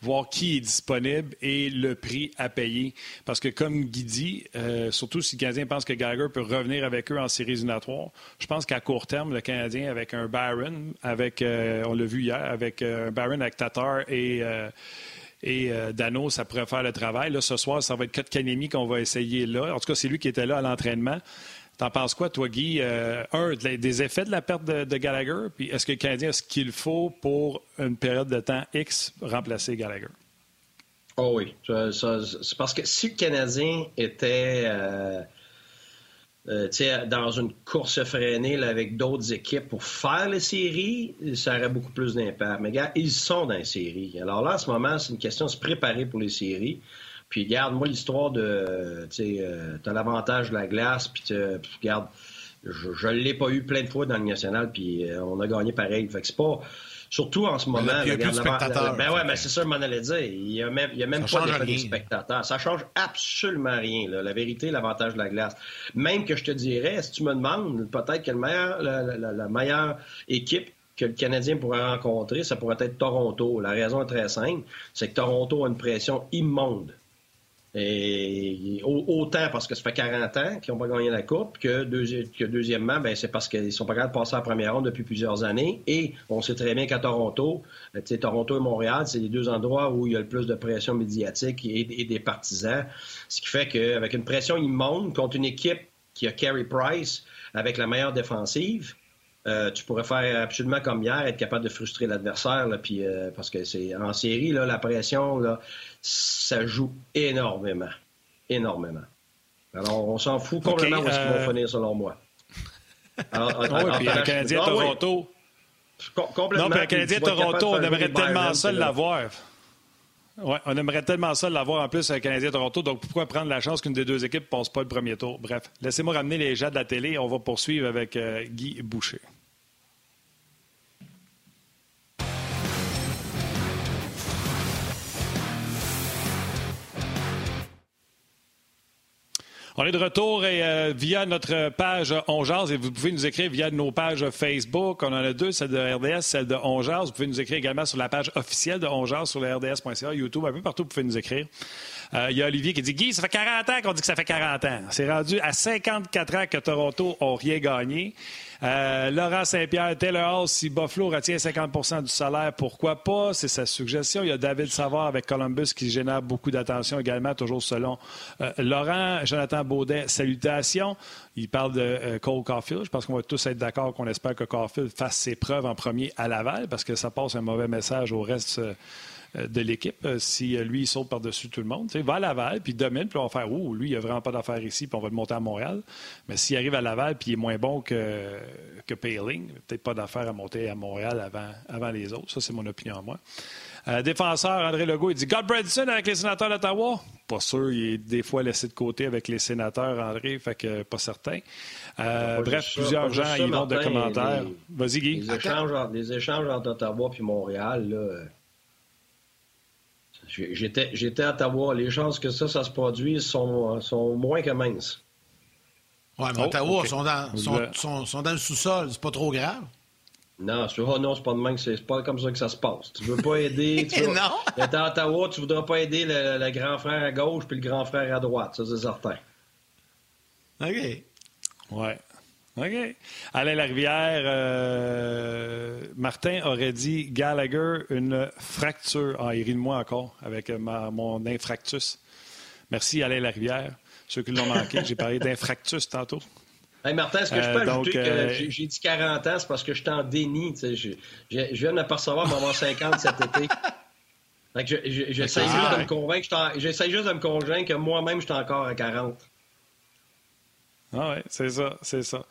voir qui est disponible et le prix à payer. Parce que comme Guy dit, euh, surtout si le Canadien pense que Gallagher peut revenir avec eux en séries éliminatoires, je pense qu'à court terme, le Canadien avec un Barron, avec, euh, on l'a vu hier, avec euh, un Barron avec Tatar et et Dano, ça pourrait faire le travail. Là, ce soir, ça va être Kanemi qu'on va essayer là. En tout cas, c'est lui qui était là à l'entraînement. T'en penses quoi, toi, Guy? Euh, un, des effets de la perte de, Gallagher, puis est-ce que le Canadien a ce qu'il faut pour une période de temps X remplacer Gallagher? Oh oui. C'est parce que si le Canadien était euh, euh, dans une course freinée avec d'autres équipes pour faire les séries, ça aurait beaucoup plus d'impact. Mais gars, ils sont dans les séries. Alors là, en ce moment, c'est une question de se préparer pour les séries. Puis garde, moi, l'histoire de, tu sais, euh, t'as l'avantage de la glace, puis tu regarde, je, ne l'ai pas eu plein de fois dans le national, puis euh, on a gagné pareil. Fait que c'est pas, surtout en ce moment. il y a plus de spectateurs. ben ouais, mais c'est ça, je m'en allais dire. Il y a même, il y a même pas de spectateurs. Ça change absolument rien. Là. La vérité, l'avantage de la glace. Même que je te dirais, si tu me demandes, peut-être que le meilleur, la, la meilleure équipe que le Canadien pourrait rencontrer, ça pourrait être Toronto. La raison est très simple, c'est que Toronto a une pression immonde et autant parce que ça fait 40 ans qu'ils n'ont pas gagné la Coupe que, deuxièmement, ben, c'est parce qu'ils sont pas capables de passer à la première ronde depuis plusieurs années. Et on sait très bien qu'à Toronto, euh, Toronto et Montréal, c'est les deux endroits où il y a le plus de pression médiatique et, des partisans. Ce qui fait qu'avec une pression immonde contre une équipe qui a Carey Price avec la meilleure défensive, euh, tu pourrais faire absolument comme hier, être capable de frustrer l'adversaire, puis euh, parce que c'est en série, là, la pression, là, ça joue énormément, énormément. Alors, on s'en fout complètement où est-ce qu'ils vont euh, finir, selon moi. Alors, oui, puis le Canadien ah Toronto. Complètement. Non, puis le Canadien Toronto, on aimerait tellement ça l'avoir. Ouais, on aimerait tellement ça l'avoir en plus avec Canadien Toronto. Donc, pourquoi prendre la chance qu'une des deux équipes ne passe pas le premier tour? Bref, laissez-moi ramener les gens de la télé. On va poursuivre avec euh, Guy Boucher. On est de retour et euh, via notre page Ongeaz et vous pouvez nous écrire via nos pages Facebook. On en a deux, celle de RDS, celle de Ongeaz. Vous pouvez nous écrire également sur la page officielle de Ongeaz sur le RDS.ca, YouTube, un peu partout, vous pouvez nous écrire. Euh, il y a Olivier qui dit Guy, ça fait 40 ans qu'on dit que ça fait 40 ans. C'est rendu à 54 ans que Toronto n'a rien gagné. Euh, Laurent Saint-Pierre, Taylor Hall, si Buffalo retient 50% du salaire, pourquoi pas? C'est sa suggestion. Il y a David Savard avec Columbus qui génère beaucoup d'attention également, toujours selon euh, Laurent. Jonathan Baudet, salutations. Il parle de Cole Caulfield. Je pense qu'on va tous être d'accord qu'on espère que Caulfield fasse ses preuves en premier à Laval parce que ça passe un mauvais message au reste de l'équipe. Euh, si euh, lui, il saute par-dessus tout le monde, il va à Laval, puis domine, puis on va faire Ouh, lui, il n'a vraiment pas d'affaires ici, puis on va le monter à Montréal. Mais s'il arrive à Laval, puis il est moins bon que, que Paling, peut-être pas d'affaires à monter à Montréal avant, avant les autres. Ça, c'est mon opinion à moi. défenseur, André Legault, il dit God Bredson avec les sénateurs d'Ottawa. Pas sûr, il est des fois laissé de côté avec les sénateurs, André, fait que pas certain. bref, plusieurs gens y vont de commentaires. Vas-y, Guy. Les échanges, les échanges entre Ottawa et Montréal, là, J'étais à Ottawa. Les chances que ça, ça se produise sont, sont moins que minces. Oui, mais oh, Ottawa sont, dans, sont, sont, dans le sous-sol. C'est pas trop grave. Non, c'est oh non, c'est pas de même, c'est pas comme ça que ça se passe. Tu veux pas aider. Tu veux, non! T'es à Ottawa, tu voudras pas aider le, grand frère à gauche puis le grand frère à droite, ça c'est certain. OK. Ouais. OK. Alain Larivière, euh, Martin aurait dit Gallagher, une fracture. Ah, il rit de moi encore avec mon infractus. Merci, Alain Larivière. Ceux qui l'ont manqué, j'ai parlé d'infractus tantôt. Hey Martin, est-ce que je peux euh, ajouter que euh, j'ai dit 40 ans, c'est parce que je suis en déni. Je, je, je, viens de m'apercevoir avoir 50 cet été. J'essaie juste de me convaincre, j'essaie juste de me convaincre que moi-même, je suis encore à 40. Ah oui, c'est ça, c'est ça.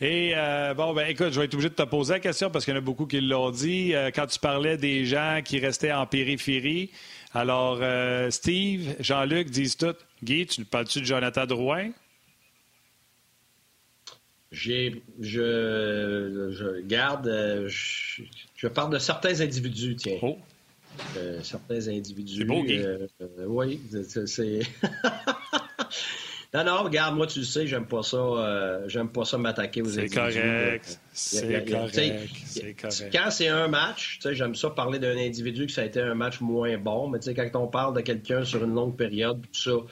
Et euh, bon, ben écoute, je vais être obligé de te poser la question parce qu'il y en a beaucoup qui l'ont dit. Euh, quand tu parlais des gens qui restaient en périphérie, alors euh, Steve, Jean-Luc disent tout. Guy, tu parles-tu de Jonathan Drouin? J'ai, je, je garde, je, je, parle de certains individus, tiens. Oh. certains individus. C'est beau, Guy. oui, c'est. Non, non, regarde, moi, tu le sais, j'aime pas ça. Euh, j'aime pas ça m'attaquer aux. Correct. C'est correct. C'est correct. Quand c'est un match, j'aime ça parler d'un individu que ça a été un match moins bon, mais quand on parle de quelqu'un sur une longue période, tout ça.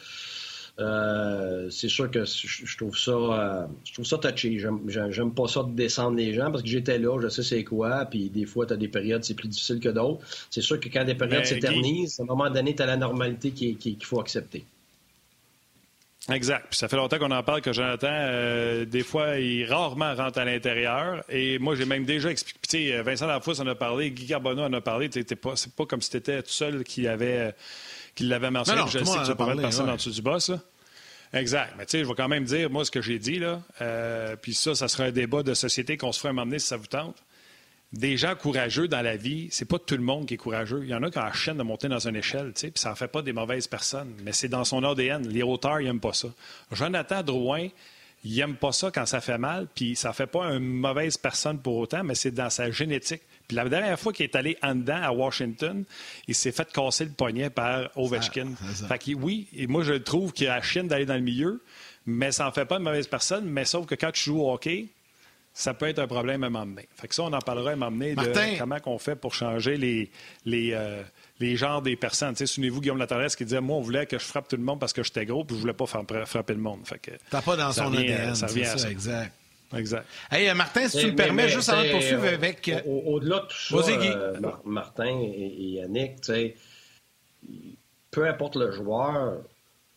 Euh, c'est sûr que je, trouve ça euh, je trouve ça touchy. J'aime pas ça de descendre les gens parce que j'étais là, je sais c'est quoi, puis des fois, tu as des périodes, c'est plus difficile que d'autres. C'est sûr que quand des périodes s'éternisent, à un moment donné, tu as la normalité qu'il faut accepter. Exact. Puis ça fait longtemps qu'on en parle que Jonathan, euh, des fois, il rarement rentre à l'intérieur. Et moi, j'ai même déjà expliqué. Tu sais, Vincent Lafousse en a parlé, Guy Carbonneau en a parlé. Pas, c'est pas comme si tu étais tout seul qui avait, qui l'avait mentionné. je sais que tu as pas de personnes en dessous du boss. Exact. Mais tu sais, je vais quand même dire, moi, ce que j'ai dit, là. Euh, puis ça, ça sera un débat de société qu'on se fera un moment donné si ça vous tente des gens courageux dans la vie, c'est pas tout le monde qui est courageux. Il y en a qui ont la chaîne de monter dans une échelle, tu sais, puis ça en fait pas des mauvaises personnes, mais c'est dans son ADN. Les auteurs, ils n'aiment pas ça. Jonathan Drouin, il n'aime pas ça quand ça fait mal, puis ça fait pas une mauvaise personne pour autant, mais c'est dans sa génétique. Puis la dernière fois qu'il est allé en dedans à Washington, il s'est fait casser le poignet par Ovechkin. fait que oui, et moi je trouve qu'il a la chienne d'aller dans le milieu, mais ça n'en fait pas une mauvaise personne, mais sauf que quand tu joues au hockey, ça peut être un problème à m'emmener. Fait que ça, on en parlera à m'emmener de comment on fait pour changer les, les, euh, les genres des personnes. Tu sais, souvenez-vous Guillaume Latoresse qui disait Moi, on voulait que je frappe tout le monde parce que j'étais gros, puis je voulais pas frapper le monde. Fait que, T'as pas dans son ADN, ça revient ça, exact. Exact. Hey, euh, Martin, si tu me permets, juste avant de poursuivre euh, avec. Au-delà de tout ça, Martin et, Yannick, tu sais, peu importe le joueur,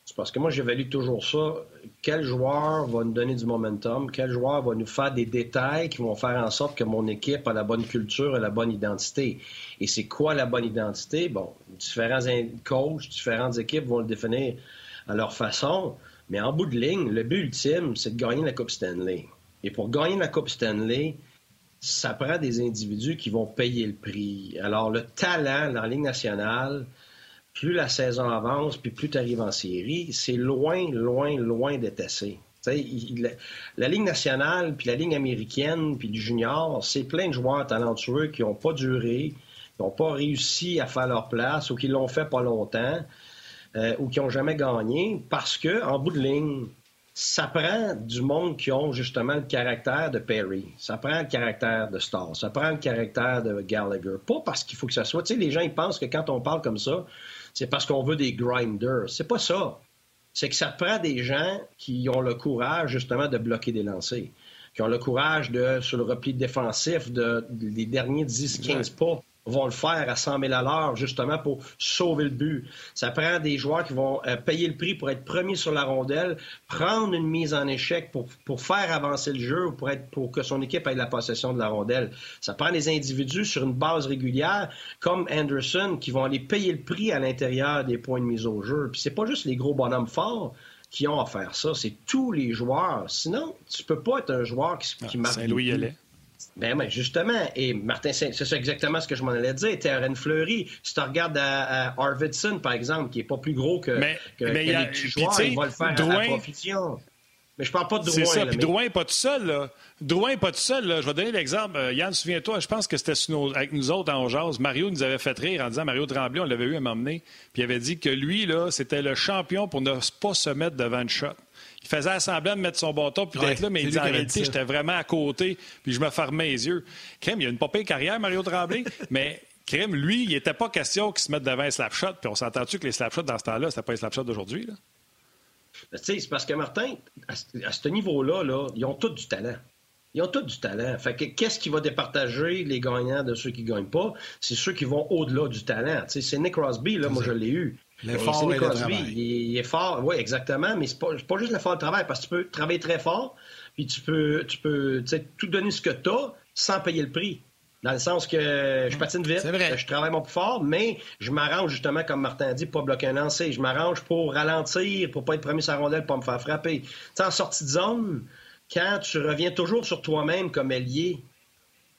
c'est parce que moi, j'évalue toujours ça. Quel joueur va nous donner du momentum? Quel joueur va nous faire des détails qui vont faire en sorte que mon équipe a la bonne culture et la bonne identité? Et c'est quoi la bonne identité? Bon, différents coachs, différentes équipes vont le définir à leur façon. Mais en bout de ligne, le but ultime, c'est de gagner la Coupe Stanley. Et pour gagner la Coupe Stanley, ça prend des individus qui vont payer le prix. Alors, le talent dans la Ligue nationale, plus la saison avance, puis plus tu arrives en série, c'est loin, loin, loin d'être assez. la Ligue nationale, puis la Ligue américaine, puis du junior, c'est plein de joueurs talentueux qui n'ont pas duré, qui n'ont pas réussi à faire leur place ou qui l'ont fait pas longtemps euh, ou qui n'ont jamais gagné parce que, en bout de ligne, ça prend du monde qui ont justement le caractère de Perry, ça prend le caractère de Starr, ça prend le caractère de Gallagher. Pas parce qu'il faut que ça soit. Tu sais, les gens ils pensent que quand on parle comme ça, c'est parce qu'on veut des grinders. C'est pas ça. C'est que ça prend des gens qui ont le courage justement de bloquer des lancers, qui ont le courage de, sur le repli défensif, de, des derniers 10-15 pas, vont le faire à 100 000 à l'heure, justement pour sauver le but. Ça prend des joueurs qui vont euh, payer le prix pour être premiers sur la rondelle, prendre une mise en échec pour, pour faire avancer le jeu ou pour, être, pour que son équipe ait la possession de la rondelle. Ça prend des individus sur une base régulière, comme Anderson, qui vont aller payer le prix à l'intérieur des points de mise au jeu. Puis c'est pas juste les gros bonhommes forts qui ont à faire ça, c'est tous les joueurs. Sinon, tu peux pas être un joueur qui, qui ah, Saint-Louis ben oui, justement. Et Martin, c'est ça exactement ce que je m'en allais dire. Terren Fleury, si tu regardes à, Arvidsson, par exemple, qui n'est pas plus gros que, mais, que, mais les petits joueurs, il va le faire à profusion. Mais je parle pas de Drouin. C'est ça. Puis Drouin n'est pas tout seul. Là. Drouin n'est pas tout seul. Là. Je vais donner l'exemple. Euh, Yann, souviens-toi, je pense que c'était avec nous autres en jazz. Mario nous avait fait rire en disant Mario Tremblay, on l'avait eu à m'emmener. Puis il avait dit que lui, là, c'était le champion pour ne pas se mettre devant le shot faisait semblant de mettre son bâton puis d'être là, mais il dit en réalité, j'étais vraiment à côté, puis je me fermais les yeux. Crème, il a une popée carrière, Mario Tremblay, mais Crème, lui, il n'était pas question qu'il se mette devant un slap-shot, puis on s'entend-tu que les slap-shots dans ce temps-là, c'était pas les slap-shots d'aujourd'hui, là? Ben, c'est parce que Martin, à, ce niveau-là, là, ils ont tous du talent. Ils ont tous du talent. Fait que qu'est-ce qui va départager les gagnants de ceux qui ne gagnent pas? C'est ceux qui vont au-delà du talent. c'est Nick Crosby, là, moi je l'ai eu. L'effort et le travail. Il, est fort, oui, exactement, mais c'est pas, pas juste l'effort de travail, parce que tu peux travailler très fort, puis tu peux, tu peux tout donner ce que tu as sans payer le prix. Dans le sens que je patine vite, je travaille mon plus fort, mais je m'arrange justement, comme Martin a dit, pour pas bloquer un lancer. Je m'arrange pour ralentir, pour pas être premier sur la rondelle, pour pas me faire frapper. sais, en sortie de zone, quand tu reviens toujours sur toi-même comme ailier,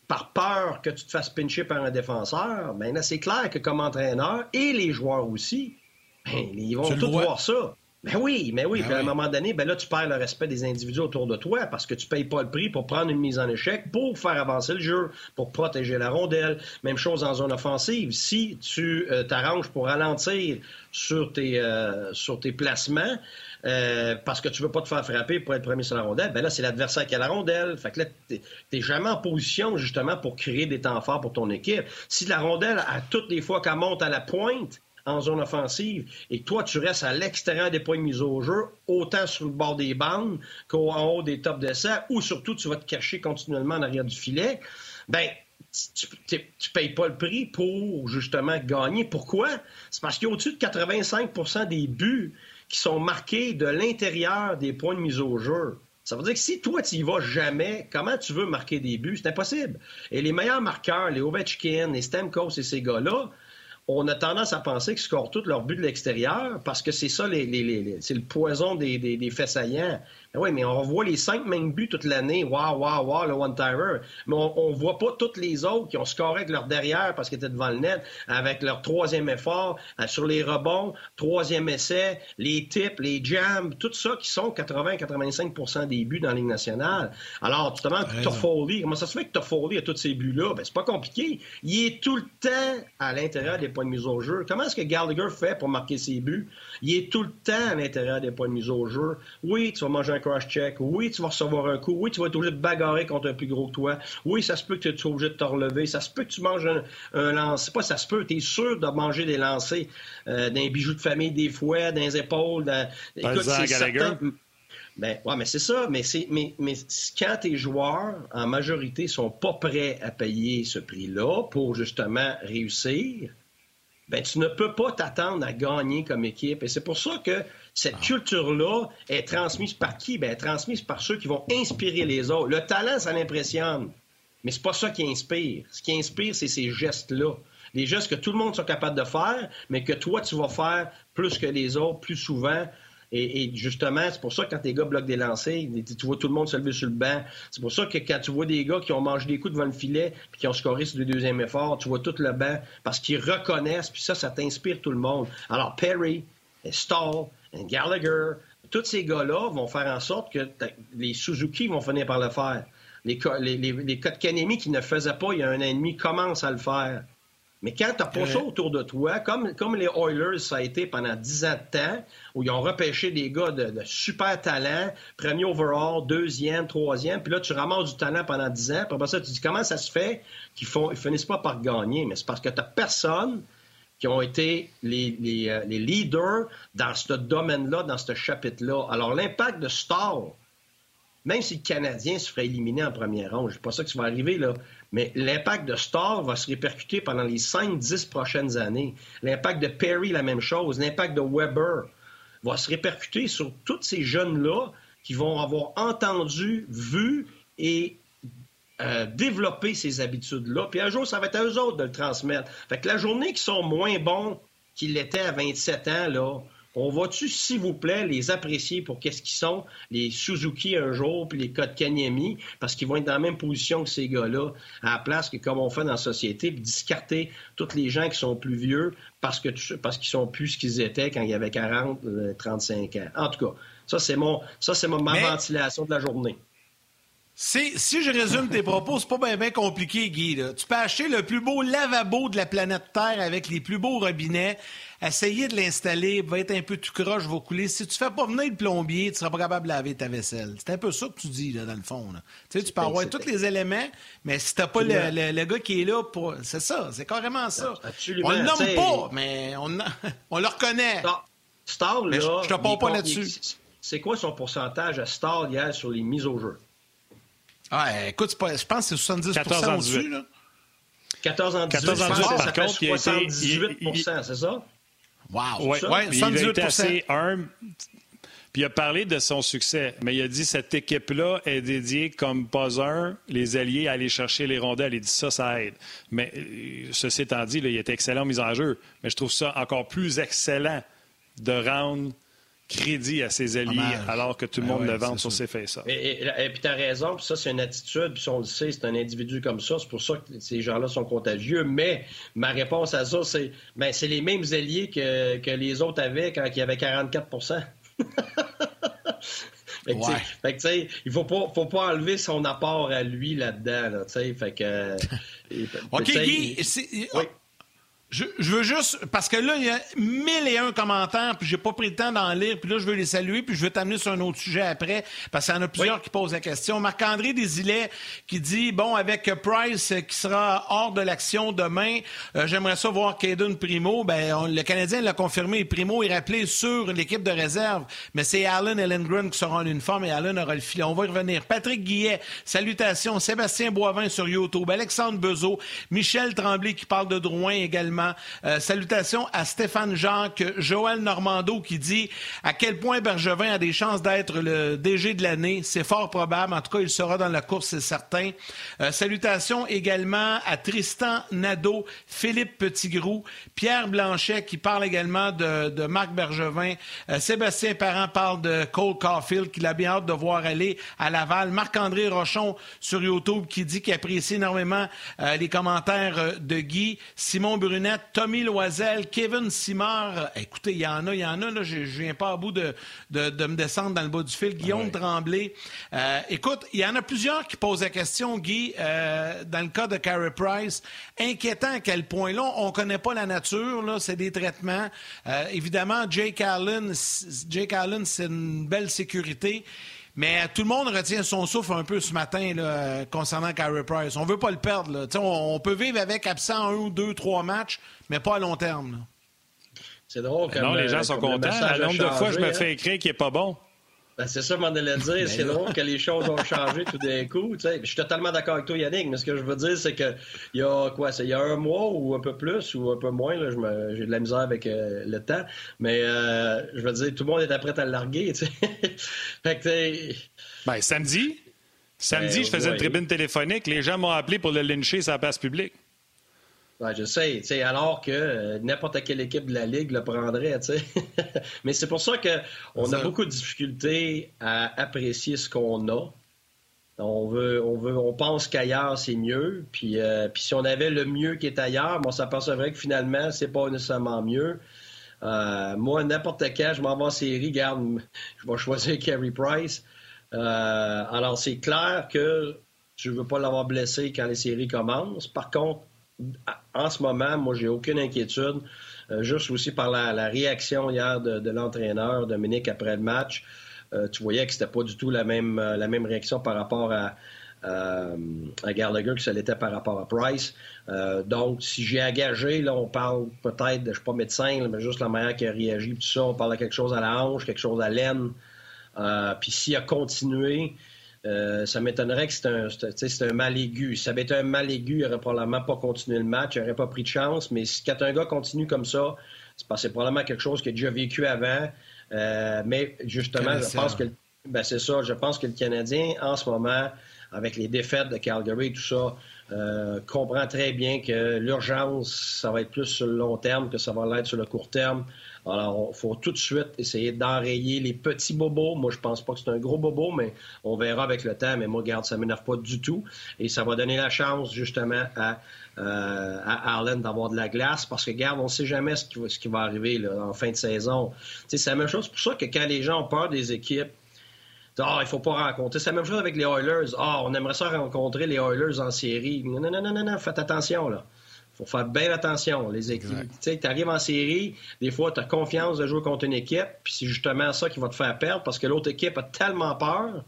par peur que tu te fasses pincher par un défenseur, ben là, c'est clair que comme entraîneur, et les joueurs aussi, ben, ils vont tous voir ça. Ben oui, mais oui. Ben puis à un moment donné, ben là, tu perds le respect des individus autour de toi parce que tu payes pas le prix pour prendre une mise en échec, pour faire avancer le jeu, pour protéger la rondelle. Même chose en zone offensive. Si tu euh, t'arranges pour ralentir sur tes, euh, sur tes placements, euh, parce que tu veux pas te faire frapper pour être premier sur la rondelle, ben là, c'est l'adversaire qui a la rondelle. Fait que là, t'es jamais en position, justement, pour créer des temps forts pour ton équipe. Si la rondelle, à toutes les fois qu'elle monte à la pointe, en zone offensive et toi, tu restes à l'extérieur des points de mise au jeu, autant sur le bord des bandes qu'en haut des tops d'essai, ou surtout tu vas te cacher continuellement en arrière du filet, ben tu, tu, payes pas le prix pour justement gagner. Pourquoi? C'est parce qu'il y a au-dessus de 85% des buts qui sont marqués de l'intérieur des points de mise au jeu. Ça veut dire que si toi, tu y vas jamais, comment tu veux marquer des buts? C'est impossible. Et les meilleurs marqueurs, les Ovechkin, les Stamkos et ces gars-là, on a tendance à penser qu'ils scorent tous leurs buts de l'extérieur parce que c'est ça, les, c'est le poison des, des, des. Oui, mais on voit les cinq mêmes buts toute l'année. Waouh, waouh, waouh, le one-timer. Mais on, ne voit pas tous les autres qui ont scoré avec leur derrière parce qu'ils étaient devant le net, avec leur troisième effort, euh, sur les rebonds, troisième essai, les tips, les jams, tout ça qui sont 80-85% des buts dans la Ligue nationale. Alors, te demandes, Toffoli, comment ça se fait que Toffoli a tous ces buts-là? Ben, c'est pas compliqué. Il est tout le temps à l'intérieur des points de mise au jeu. Comment est-ce que Gallagher fait pour marquer ses buts? Il est tout le temps à l'intérieur des points de mise au jeu. Oui, tu vas manger un cross-check. Oui, tu vas recevoir un coup. Oui, tu vas être obligé de bagarrer contre un plus gros que toi. Oui, ça se peut que tu sois obligé de te relever. Ça se peut que tu manges un, un lancer. Pas ça se peut, tu es sûr de manger des lancers euh, d'un bijou de famille, des fouets, des épaules. Dans... Écoute, c'est certain... Ben, ouais, mais c'est ça. Mais, c'est, mais, mais quand tes joueurs, en majorité, sont pas prêts à payer ce prix-là pour justement réussir, ben, tu ne peux pas t'attendre à gagner comme équipe. Et c'est pour ça que cette ah. culture-là est transmise par qui? Ben, elle est transmise par ceux qui vont inspirer les autres. Le talent, ça l'impressionne. Mais c'est pas ça qui inspire. Ce qui inspire, c'est ces gestes-là. Les gestes que tout le monde soit capable de faire, mais que toi, tu vas faire plus que les autres, plus souvent. Et, justement, c'est pour ça que quand tes gars bloquent des lancers, tu vois tout le monde se lever sur le banc. C'est pour ça que quand tu vois des gars qui ont mangé des coups devant le filet puis qui ont scoré sur le deuxième effort, tu vois tout le banc parce qu'ils reconnaissent, puis ça, ça t'inspire tout le monde. Alors, Perry, Stall, Gallagher, tous ces gars-là vont faire en sorte que les Suzuki vont finir par le faire. Les, les, les, qui ne faisaient pas il y a un an et commencent à le faire. Mais quand tu n'as pas ça autour de toi, comme, comme les Oilers, ça a été pendant dix ans de temps, où ils ont repêché des gars de, super talent, premier overall, deuxième, troisième, puis là, tu ramasses du talent pendant dix ans, puis après ça, tu dis comment ça se fait qu'ils ne finissent pas par gagner? Mais c'est parce que tu n'as personne qui ont été les, les, euh, les leaders dans ce domaine-là, dans ce chapitre-là. Alors, l'impact de Star, même si le Canadien se ferait éliminer en première ronde, je ne pas ça que ça va arriver, là, mais l'impact de Starr va se répercuter pendant les 5-10 prochaines années. L'impact de Perry, la même chose. L'impact de Weber va se répercuter sur tous ces jeunes-là qui vont avoir entendu, vu et euh, développé ces habitudes-là. Puis un jour, ça va être à eux autres de le transmettre. Fait que la journée qui sont moins bons qu'ils l'étaient à 27 ans, là, on va-tu, s'il vous plaît, les apprécier pour qu'est-ce qu'ils sont, les Suzuki un jour, puis les Kotkaniemi, parce qu'ils vont être dans la même position que ces gars-là, à la place que comme on fait dans la société, puis discarter tous les gens qui sont plus vieux parce que parce qu'ils sont plus ce qu'ils étaient quand il y avait 40, 35 euh, ans. En tout cas, ça c'est mon ça c'est ma, ventilation de la journée. Si, je résume tes propos, c'est pas bien compliqué, Guy. Tu peux acheter le plus beau lavabo de la planète Terre avec les plus beaux robinets, essayer de l'installer, va être un peu tout croche, va couler. Si tu fais pas venir le plombier, tu seras pas capable de laver ta vaisselle. C'est un peu ça que tu dis, là, dans le fond. Tu sais, tu peux avoir tous les éléments, mais si t'as pas le, gars qui est là pour... C'est ça, c'est carrément ça. On le nomme pas, mais on, on le reconnaît. Star, là... je te parle pas là-dessus. C'est quoi son pourcentage à Star hier sur les mises au jeu? Ah, écoute, je pense que c'est 70 au-dessus, là. 14 en 18, 14 en 18 par contre, 78 c'est ça? Wow! Ouais, ouais, il a été assez humble. Puis il a parlé de son succès, mais il a dit cette équipe-là est dédiée comme pas un, les alliés à aller chercher les rondelles. Il dit ça, ça aide. Mais euh, ceci étant dit, là, il est excellent en mise en jeu. Mais je trouve ça encore plus excellent de rendre crédit à ses alliés alors que tout le ben monde le vend sur ses faits. Et, et, puis tu as raison, puis ça, c'est une attitude, puis on le sait, c'est un individu comme ça, c'est pour ça que ces gens-là sont contagieux. Mais ma réponse à ça, c'est ben, c'est les mêmes alliés que, que les autres avaient quand il y avait 44 Fait que, fait il faut pas, faut pas enlever son apport à lui là-dedans, là, fait que... OK, Guy, je, veux juste, parce que là, il y a mille et un commentaires, puis j'ai pas pris le temps d'en lire, puis là, je veux les saluer, puis je veux t'amener sur un autre sujet après, parce qu'il y en a plusieurs qui posent la question. Marc-André Desilets qui dit, bon, avec Price qui sera hors de l'action demain, euh, j'aimerais ça voir Caden Primo. Ben, le Canadien l'a confirmé, Primo est rappelé sur l'équipe de réserve, mais c'est Allen Ellengren qui sera en uniforme et Allen aura le filet. On va y revenir. Patrick Guillet, salutations. Sébastien Boivin sur YouTube. Alexandre Bezo. Michel Tremblay qui parle de Drouin également. Euh, salutations à Stéphane Jacques, Joël Normando qui dit à quel point Bergevin a des chances d'être le DG de l'année. C'est fort probable. En tout cas, il sera dans la course, c'est certain. Euh, salutations également à Tristan Nadeau, Philippe Petitgrou, Pierre Blanchet qui parle également de, Marc Bergevin. Euh, Sébastien Parent parle de Cole Caulfield qu'il a bien hâte de voir aller à Laval. Marc-André Rochon sur YouTube qui dit qu'il apprécie énormément les commentaires de Guy. Simon Brunet Tommy Loisel, Kevin Simard. Écoutez, il y en a, il y en a. Là, je ne viens pas à bout de, de, me descendre dans le bas du fil. Guillaume Tremblay. Euh, écoute, il y en a plusieurs qui posent la question, Guy, euh, dans le cas de Carey Price. Inquiétant à quel point là, on ne connaît pas la nature. Là, c'est des traitements. Euh, évidemment, Jake Allen, Jake Allen, c'est une belle sécurité. Mais tout le monde retient son souffle un peu ce matin là, concernant Kyrie Price. On veut pas le perdre. Là. On, on, peut vivre avec absent un ou deux, trois matchs, mais pas à long terme. C'est drôle. Comme, non, les gens sont contents. Le nombre de fois, je me hein. fais écrire qu'il n'est pas bon. Ben, c'est ça, je m'en allais dire. Ben c'est drôle que les choses ont changé tout d'un coup. Je suis totalement d'accord avec toi, Yannick, mais ce que je veux dire, c'est qu'il y a quoi? Il y a un mois ou un peu plus ou un peu moins, j'ai de la misère avec euh, le temps. Mais euh, je veux dire, tout le monde était prêt à le larguer. fait que, ben, samedi, samedi, ben, je faisais une tribune téléphonique. Les gens m'ont appelé pour le lyncher sur la place publique. Je sais, alors que euh, n'importe quelle équipe de la Ligue le prendrait. Mais c'est pour ça qu'on a beaucoup de difficultés à apprécier ce qu'on a. On veut, on veut, on pense qu'ailleurs c'est mieux. Puis, euh, puis si on avait le mieux qui est ailleurs, on s'apercevrait que finalement c'est pas nécessairement mieux. Euh, moi, n'importe quand, je m'en vais en série, garde, je vais choisir Carey Price. alors c'est clair que je veux pas l'avoir blessé quand les séries commencent. Par contre, en ce moment, moi, j'ai aucune inquiétude. Euh, juste aussi par la, réaction hier de, l'entraîneur Dominique après le match, euh, tu voyais que c'était pas du tout la même, euh, réaction par rapport à, à que ça l'était par rapport à Price. donc, si j'ai engagé, là, on parle peut-être, je ne suis pas médecin, mais juste la manière qu'il a réagi, tout ça, on parle de quelque chose à la hanche, quelque chose à l'aine. puis s'il a continué, euh, ça m'étonnerait que c'est un, un, mal aigu. Si ça avait été un mal aigu, il n'aurait probablement pas continué le match, il n'aurait pas pris de chance. Mais si, quand un gars continue comme ça, c'est probablement quelque chose qu'il a déjà vécu avant. Euh, mais justement, je pense que ben c'est ça. Je pense que le Canadien, en ce moment, avec les défaites de Calgary et tout ça, euh, comprend très bien que l'urgence, ça va être plus sur le long terme que ça va l'être sur le court terme. Alors, il faut tout de suite essayer d'enrayer les petits bobos. Moi, je pense pas que c'est un gros bobo, mais on verra avec le temps. Mais moi, regarde, ça m'énerve pas du tout. Et ça va donner la chance, justement, à, euh, Arlen d'avoir de la glace. Parce que, regarde, on ne sait jamais ce qui va, arriver en fin de saison. C'est la même chose. pour ça que quand les gens ont peur des équipes, ah, il faut pas rencontrer. C'est la même chose avec les Oilers. Ah, on aimerait ça rencontrer les Oilers en série. Non, non, non, non, non, faites attention, là faut faire bien attention. Les équipes, tu arrives en série, des fois, tu as confiance de jouer contre une équipe, puis c'est justement ça qui va te faire perdre parce que l'autre équipe a tellement peur,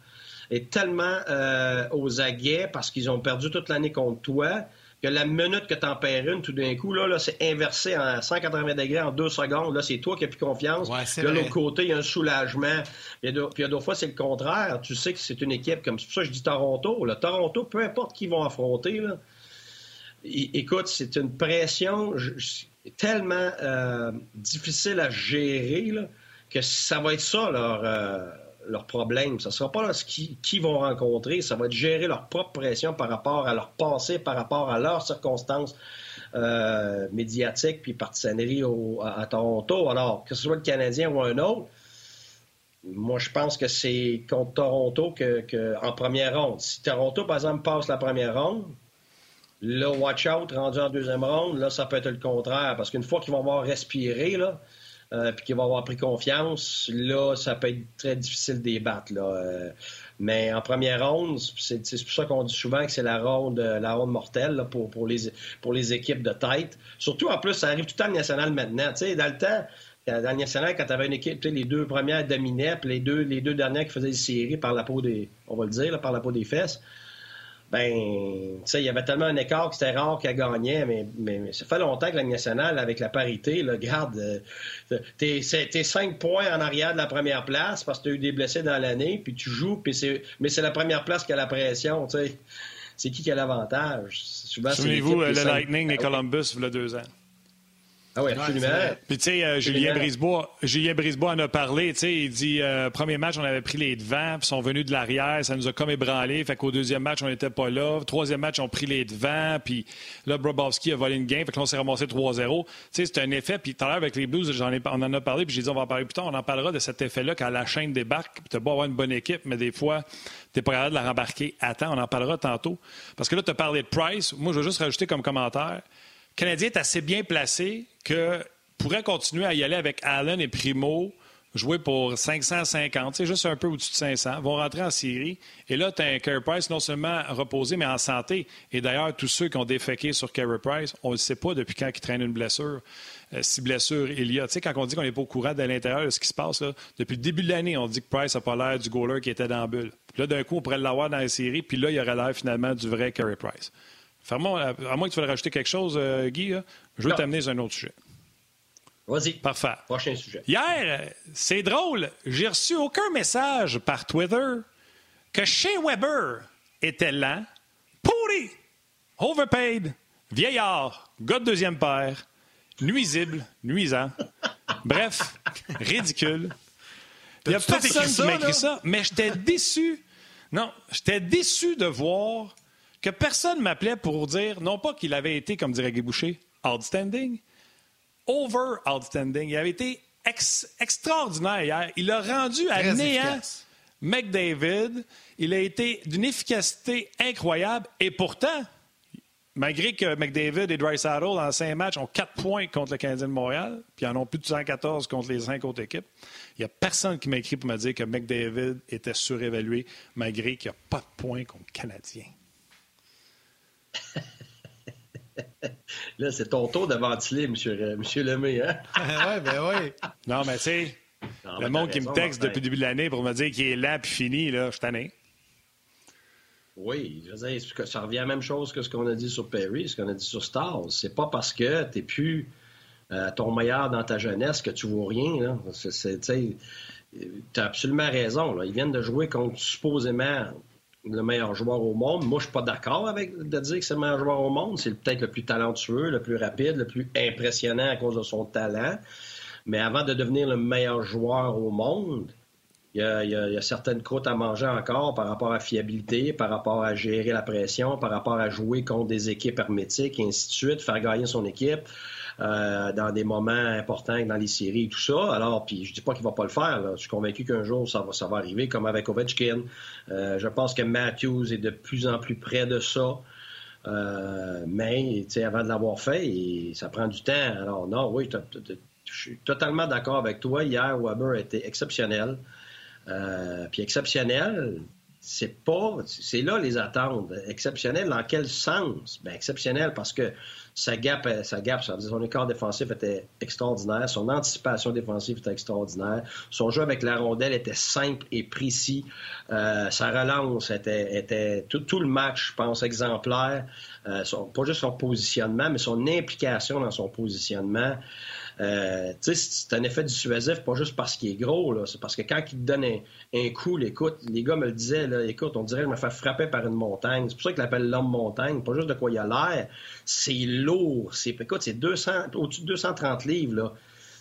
est tellement euh, aux aguets parce qu'ils ont perdu toute l'année contre toi, que la minute que tu en perds une, tout d'un coup, là, là c'est inversé en 180 degrés en deux secondes. Là, c'est toi qui as plus confiance. de l'autre côté, il y a un soulagement. Puis, il y a d'autres fois, c'est le contraire. Tu sais que c'est une équipe comme ça. Je dis Toronto. Le Toronto, peu importe qui vont affronter, là, écoute, c'est une pression tellement euh, difficile à gérer que ça va être ça leur, euh, leur problème. Ça ne sera pas ce qui, vont rencontrer, ça va être gérer leur propre pression par rapport à leur passé, par rapport à leurs circonstances euh, médiatiques puis partisanerie à, Toronto. Alors, que ce soit le Canadien ou un autre, moi, je pense que c'est contre Toronto que, en première ronde. Si Toronto, par exemple, passe la première ronde, Là, watch out, rendu en deuxième ronde, là, ça peut être le contraire. Parce qu'une fois qu'ils vont avoir respiré, là, euh, puis qu'ils vont avoir pris confiance, là, ça peut être très difficile de débattre. Là. Euh, mais en première ronde, c'est pour ça qu'on dit souvent que c'est la ronde, la ronde mortelle pour, pour, les, pour les équipes de tête. Surtout, en plus, ça arrive tout le temps national maintenant. Tu sais, dans le temps, dans le national, quand tu avais une équipe, les deux premières dominaient, puis les deux, les deux dernières qui faisaient des par la peau des, on va le dire, par la peau des fesses ben, tu sais, il y avait tellement un écart que c'était rare qu'elle gagnait, mais, mais, ça fait longtemps que la nationale, avec la parité, là, garde, euh, t'es, cinq points en arrière de la première place parce que tu as eu des blessés dans l'année, puis tu joues, puis c'est, mais c'est la première place qui a la pression, tu sais. C'est qui qui a l'avantage? Souvenez-vous, le Lightning et Columbus, il y a deux ans. Ah oui, absolument. Puis, tu sais, euh, Julien Brisebois, Julien Brisebois en a parlé. Tu sais, il dit euh, premier match, on avait pris les devants, puis sont venus de l'arrière. Ça nous a comme ébranlé. Fait qu'au deuxième match, on n'était pas là. Troisième match, on a pris les devants. Puis là, Brobowski a volé une game. Fait que là, on s'est ramassé 3-0. Tu sais, c'est un effet. Puis tout à l'heure, avec les Blues, j'en ai, on en a parlé. Puis j'ai dit, on va en parler plus tard. On en parlera de cet effet-là quand la chaîne débarque. Puis tu beau avoir une bonne équipe, mais des fois, tu pas capable de la rembarquer à temps. On en parlera tantôt. Parce que là, tu as parlé de Price. Moi, je veux juste rajouter comme commentaire. Canadien est assez bien placé que pourrait continuer à y aller avec Allen et Primo, jouer pour 550, c'est juste un peu au-dessus de 500, vont rentrer en série. Et là, tu as un Carey Price non seulement reposé, mais en santé. Et d'ailleurs, tous ceux qui ont déféqué sur Carey Price, on ne sait pas depuis quand il traîne une blessure. Euh, si blessure il y a. Tu sais, quand on dit qu'on n'est pas au courant de l'intérieur de ce qui se passe, là, depuis le début de l'année, on dit que Price n'a pas l'air du goaler qui était dans la bulle. Là, d'un coup, on pourrait l'avoir dans la série, puis là, il aurait l'air finalement du vrai Carey Price. À moins que tu veuilles rajouter quelque chose, euh, Guy, je veux t'amener sur un autre sujet. Vas-y. Parfait. Prochain sujet. Hier, c'est drôle, j'ai reçu aucun message par Twitter que Shea Weber était lent, pourri, overpaid, vieillard, gars de deuxième paire, nuisible, nuisant. Bref, ridicule. Il y a personne qui m'a écrit ça, mais j'étais déçu. Non, j'étais déçu de voir que personne m'appelait pour dire, non pas qu'il avait été, comme dirait Guy Boucher, outstanding, over outstanding. Il avait été extraordinaire hier. Il a rendu à néant McDavid. Il a été d'une efficacité incroyable. Et pourtant, malgré que McDavid et Dreisaitl, dans cinq matchs, ont quatre points contre le Canadien de Montréal, puis en ont plus de 114 contre les cinq autres équipes, il n'y a personne qui m'a écrit pour me dire que McDavid était surévalué, malgré qu'il n'y a pas de points contre le Canadien. Là, c'est ton tour de ventiler, M. Monsieur, monsieur Lemay. Hein? oui, ben oui. Non, mais tu sais, le monde qui me texte depuis le début de l'année pour me dire qu'il est là puis fini, là, je t'en ai. Oui, je veux dire, ça revient à la même chose que ce qu'on a dit sur Perry, ce qu'on a dit sur Stars. C'est pas parce que tu n'es plus euh, ton meilleur dans ta jeunesse que tu vaux rien. Tu as absolument raison. Ils viennent de jouer contre supposément le meilleur joueur au monde. Moi, je suis pas d'accord avec de dire que c'est le meilleur joueur au monde. C'est peut-être le plus talentueux, le plus rapide, le plus impressionnant à cause de son talent. Mais avant de devenir le meilleur joueur au monde, il y, a, certaines croûtes à manger encore par rapport à fiabilité, par rapport à gérer la pression, par rapport à jouer contre des équipes hermétiques et ainsi de suite, faire gagner son équipe euh, dans des moments importants dans les séries et tout ça. Alors, puis je dis pas qu'il va pas le faire. Je suis convaincu qu'un jour ça va, ça va arriver, comme avec Ovechkin. Euh, je pense que Matthews est de plus en plus près de ça. Euh, mais avant de l'avoir fait, ça prend du temps. Alors non, oui, je suis totalement d'accord avec toi. Hier, Weber était exceptionnel. Euh, puis exceptionnel, c'est pas. C'est là les attentes. Exceptionnel dans quel sens? Bien, exceptionnel parce que sa gap, sa gap, son écart défensif était extraordinaire. Son anticipation défensive était extraordinaire. Son jeu avec la rondelle était simple et précis. Euh, sa relance était, était tout, le match, je pense, exemplaire. Euh, pas juste son positionnement, mais son implication dans son positionnement. Euh, c'est un effet dissuasif, pas juste parce qu'il est gros, c'est parce que quand il te donne un, coup, les gars me le disaient, écoute, on dirait qu'il me fait frapper par une montagne. C'est pour ça qu'il l'appelle l'homme montagne, pas juste de quoi il a l'air. C'est lourd. Écoute, c'est 200, au-dessus de 230 livres.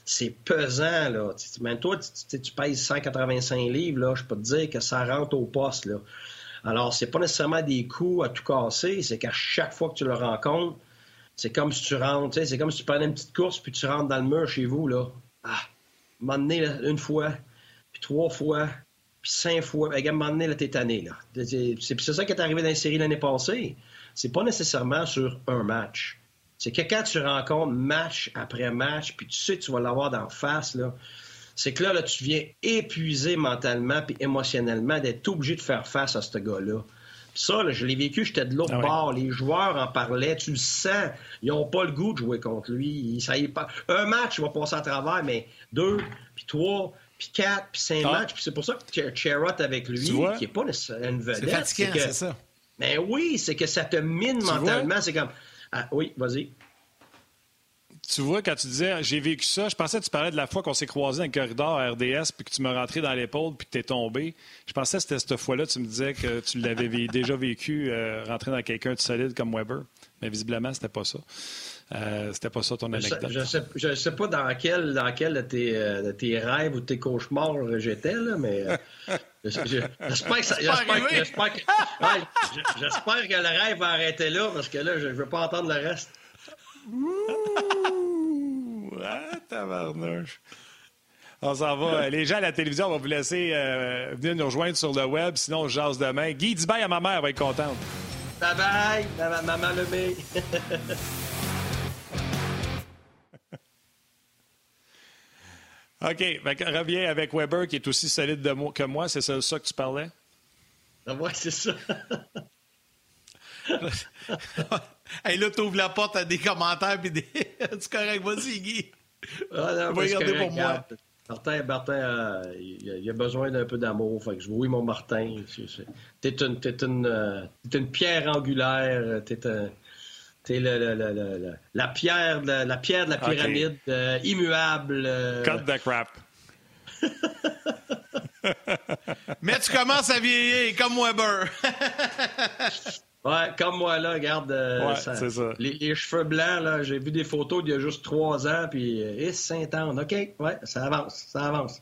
C'est pesant, là. Toi, tu, tu pèses 185 livres. Je peux te dire que ça rentre au poste. Alors, c'est pas nécessairement des coups à tout casser, c'est qu'à chaque fois que tu le rencontres, c'est comme si tu rentres, c'est comme si tu prenais une petite course puis tu rentres dans le mur chez vous, là. Ah, un une fois, puis trois fois, puis cinq fois. À un moment donné, là, t'es là. C'est ça qui est arrivé dans la série l'année passée. C'est pas nécessairement sur un match. C'est que quand tu rencontres match après match, puis tu sais que tu vas l'avoir d'en face, là, c'est que là, là, tu viens épuisé mentalement puis émotionnellement d'être obligé de faire face à ce gars-là. Ça, je l'ai vécu, j'étais de l'autre ah bord. Les joueurs en parlaient, tu le sens. Ils n'ont pas le goût de jouer contre lui. Ça y est pas. Un match, il va passer à travers, mais deux, puis trois, puis quatre, puis cinq ah. matchs. Puis c'est pour ça que Cherrot avec lui, qui n'est pas une vedette. C'est ça. Mais ben oui, c'est que ça te mine mentalement. C'est comme. Ah, oui, vas-y tu vois, quand tu disais j'ai vécu ça, je pensais que tu parlais de la fois qu'on s'est croisé dans le corridor à RDS puis que tu m'as rentré dans l'épaule puis que tu es tombé. Je pensais que c'était cette fois-là, tu me disais que tu l'avais déjà vécu, euh, rentrer dans quelqu'un de solide comme Weber. Mais visiblement, c'était pas ça. Euh, c'était pas ça ton anecdote. Je, sais, je sais pas dans quel, dans quel de, tes, euh, tes rêves ou de tes cauchemars j'étais, là, mais j'espère que, que, j'espère que le rêve va arrêter là parce que là, je veux pas entendre le reste. Ouh! Ah, tabarnouche! On s'en va. Les gens à la télévision, vont vous laisser euh, venir nous rejoindre sur le web, sinon on jase demain. Guy, dis bye à ma mère, elle va être contente. Bye bye, maman Lemay. OK. reviens avec Weber, qui est aussi solide de moi, que moi. C'est ça, ça que tu parlais? Ah ouais, c'est ça. hey, là, t'ouvres la porte à des commentaires puis des. c'est correct, vas-y, Guy. Ah, non, regarder pour moi. Martin, Martin euh, il, a besoin d'un peu d'amour. Fait que je oui, mon Martin. T'es une, es une, euh, une, pierre angulaire. T'es un. T'es le, le, le, la, pierre de la, pierre de la pyramide, euh, immuable. Cut the crap. Mais tu commences à vieillir comme Weber. Ouais, comme moi, là, regarde. Euh, ouais, ça. Les, cheveux blancs, là, j'ai vu des photos d'il y a juste trois ans, puis euh, saint ans. OK, ouais, ça avance, ça avance.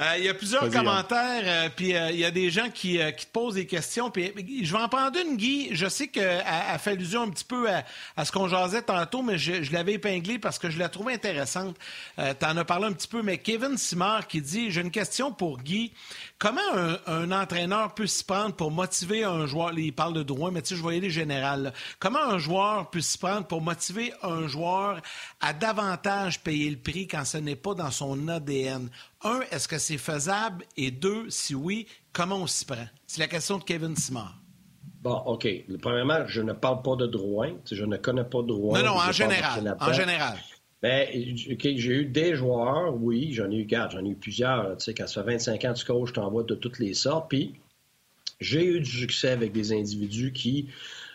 Euh, il y a plusieurs commentaires, euh, puis euh, il y a des gens qui, qui, te posent des questions. Puis je vais en prendre une, Guy. Je sais qu'elle a fait allusion un petit peu à, ce qu'on jasait tantôt, mais je, l'avais épinglé parce que je la trouvais intéressante. tu en as parlé un petit peu, mais Kevin Simard qui dit J'ai une question pour Guy. Comment un, entraîneur peut s'y prendre pour motiver un joueur? Il parle de droit, mais tu sais, je voyais les générales. Comment un joueur peut s'y prendre pour motiver un joueur à davantage payer le prix quand ce n'est pas dans son ADN un, est-ce que c'est faisable? Et deux, si oui, comment on s'y prend? C'est la question de Kevin Simard. Bon, OK. Premièrement, je ne parle pas de droit. Je ne connais pas de droit. Non, non, en général. En général. Ben, j'ai eu des joueurs, oui, j'en ai eu quatre, j'en ai eu plusieurs. Tu sais, quand ça fait 25 ans tu coaches, je t'envoie de toutes les sortes. Puis, j'ai eu du succès avec des individus qui,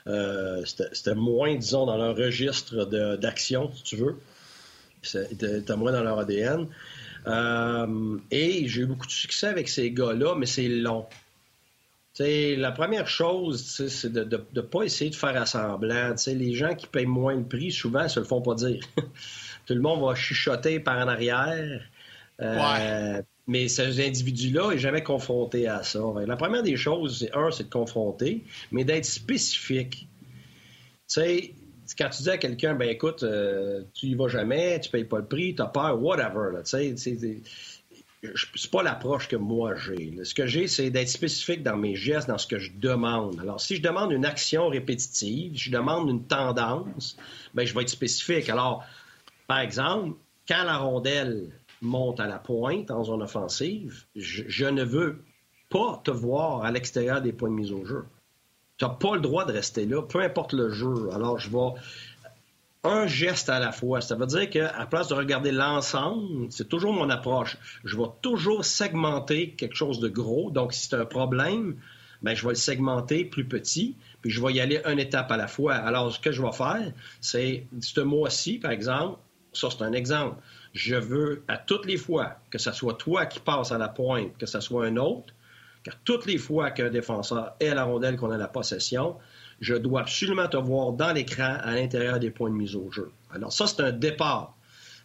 euh, c'était moins, disons, dans leur registre d'action, si tu veux. C'était moins dans leur ADN. Euh, et j'ai eu beaucoup de succès avec ces gars-là, mais c'est long. T'sais, la première chose, c'est de ne pas essayer de faire assemblant. les gens qui payent moins le prix, souvent, ils se le font pas dire. Tout le monde va chuchoter par en arrière. Euh, mais ces individus-là n'est jamais confronté à ça. La première des choses, c'est un, c'est de confronter, mais d'être spécifique. Tu sais, quand tu dis à quelqu'un, ben écoute, euh, tu y vas jamais, tu payes pas le prix, tu as peur, whatever, tu sais, c'est pas l'approche que moi j'ai. Ce que j'ai, c'est d'être spécifique dans mes gestes, dans ce que je demande. Alors, si je demande une action répétitive, je demande une tendance, ben je vais être spécifique. Alors, par exemple, quand la rondelle monte à la pointe en zone offensive, je ne veux pas te voir à l'extérieur des points de mise au jeu. Tu n'as pas le droit de rester là, peu importe le jeu. Alors, je vais un geste à la fois. Ça veut dire qu'à place de regarder l'ensemble, c'est toujours mon approche. Je vais toujours segmenter quelque chose de gros. Donc, si c'est un problème, ben, je vais le segmenter plus petit, puis je vais y aller une étape à la fois. Alors, ce que je vais faire, c'est ce mois-ci, par exemple, ça c'est un exemple. Je veux à toutes les fois que ce soit toi qui passes à la pointe, que ce soit un autre, car toutes les fois qu'un défenseur est à la rondelle, qu'on a la possession, je dois absolument te voir dans l'écran à l'intérieur des points de mise au jeu. Alors ça, c'est un départ.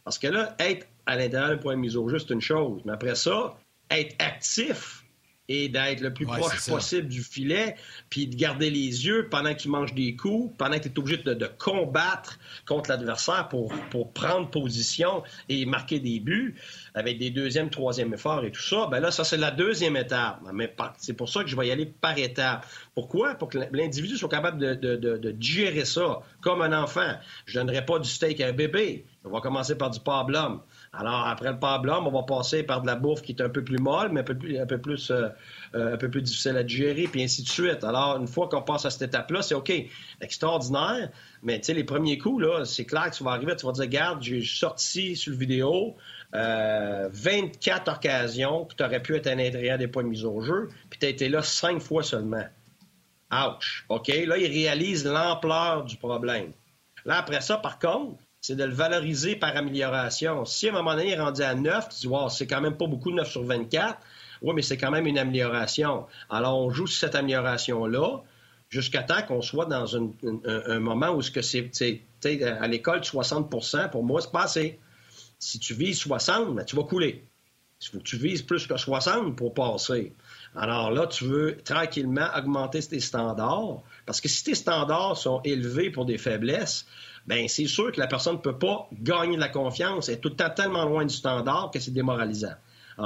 Parce que là, être à l'intérieur des points de mise au jeu, c'est une chose. Mais après ça, être actif, et d'être le plus proche possible du filet, puis de garder les yeux pendant que tu manges des coups, pendant que tu es obligé de, combattre contre l'adversaire pour, pour prendre position et marquer des buts avec des deuxième, troisième efforts et tout ça, ben là, ça, c'est la deuxième étape. Mais c'est pour ça que je vais y aller par étapes. Pourquoi? Pour que l'individu soit capable de, de, de, digérer ça comme un enfant. Je ne donnerai pas du steak à un bébé. On va commencer par du pablum. Alors, après le pablum, on va passer par de la bouffe qui est un peu plus molle, mais euh, euh, un peu plus difficile à digérer, puis ainsi de suite. Alors, une fois qu'on passe à cette étape-là, c'est OK, extraordinaire, mais tu sais, les premiers coups, là, c'est clair que tu vas arriver, tu vas dire, regarde, j'ai sorti sur le vidéo 24 euh, occasions que tu aurais pu être à l'intérieur des points de mise au jeu, puis tu as été là cinq fois seulement. Ouch. OK? Là, il réalise l'ampleur du problème. Là, après ça, par contre, c'est de le valoriser par amélioration. Si à un moment donné, il est rendu à 9, tu dis, wow, c'est quand même pas beaucoup 9 sur 24. Oui, mais c'est quand même une amélioration. Alors, on joue sur cette amélioration-là jusqu'à temps qu'on soit dans un, moment où ce que c'est, à l'école, 60 pour moi, c'est pas assez. Si tu vises 60, ben, tu vas couler. Faut que tu vises plus que 60 pour passer. Alors là, tu veux tranquillement augmenter tes standards, parce que si tes standards sont élevés pour des faiblesses, ben c'est sûr que la personne ne peut pas gagner de la confiance. Elle est tout le temps tellement loin du standard que c'est démoralisant.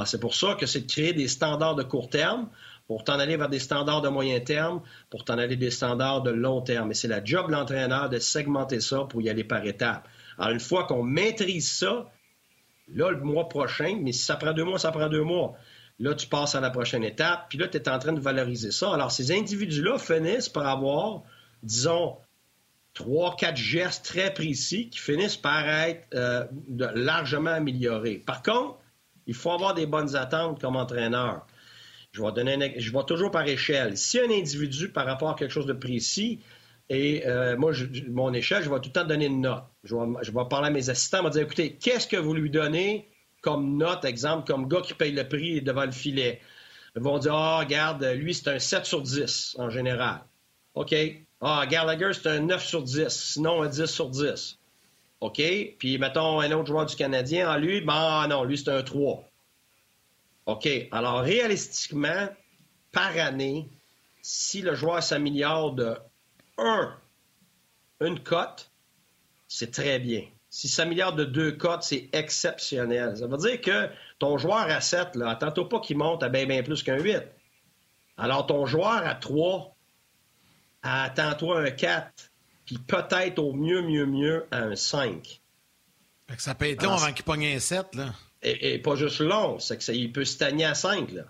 C'est pour ça que c'est de créer des standards de court terme pour t'en aller vers des standards de moyen terme, pour t'en aller des standards de long terme. Et c'est la job de l'entraîneur de segmenter ça pour y aller par étapes. Alors, une fois qu'on maîtrise ça, là, le mois prochain, mais si ça prend deux mois, ça prend deux mois. Là, tu passes à la prochaine étape, puis là, tu es en train de valoriser ça. Alors, ces individus-là finissent par avoir, disons, trois, quatre gestes très précis qui finissent par être euh, largement améliorés. Par contre, il faut avoir des bonnes attentes comme entraîneur. Je vais, donner je vais toujours par échelle. Si un individu, par rapport à quelque chose de précis, et euh, moi, mon échelle, je vais tout le temps donner une note. Je vais, parler à mes assistants, je vais dire, écoutez, qu'est-ce que vous lui donnez comme note, exemple, comme gars qui paye le prix devant le filet? Ils vont dire, ah, oh, regarde, lui, c'est un 7 sur 10 en général. OK, ah, Gallagher, c'est un 9 sur 10, sinon un 10 sur 10. OK? Puis, mettons, un autre joueur du Canadien, ah, lui, ben, ah, non, lui, c'est un 3. OK? Alors, réalistiquement, par année, si le joueur s'améliore de 1, une cote, c'est très bien. Si s'améliore de deux cotes, c'est exceptionnel. Ça veut dire que ton joueur à 7, là, attends-toi pas qu'il monte à bien, bien plus qu'un 8. Alors, ton joueur à 3, attends-toi un 4, puis peut-être au mieux, mieux, mieux un 5. ça peut être long avant qu'il pogne un 7, là. Et, pas juste long, c'est qu'il peut stagner à 5, là.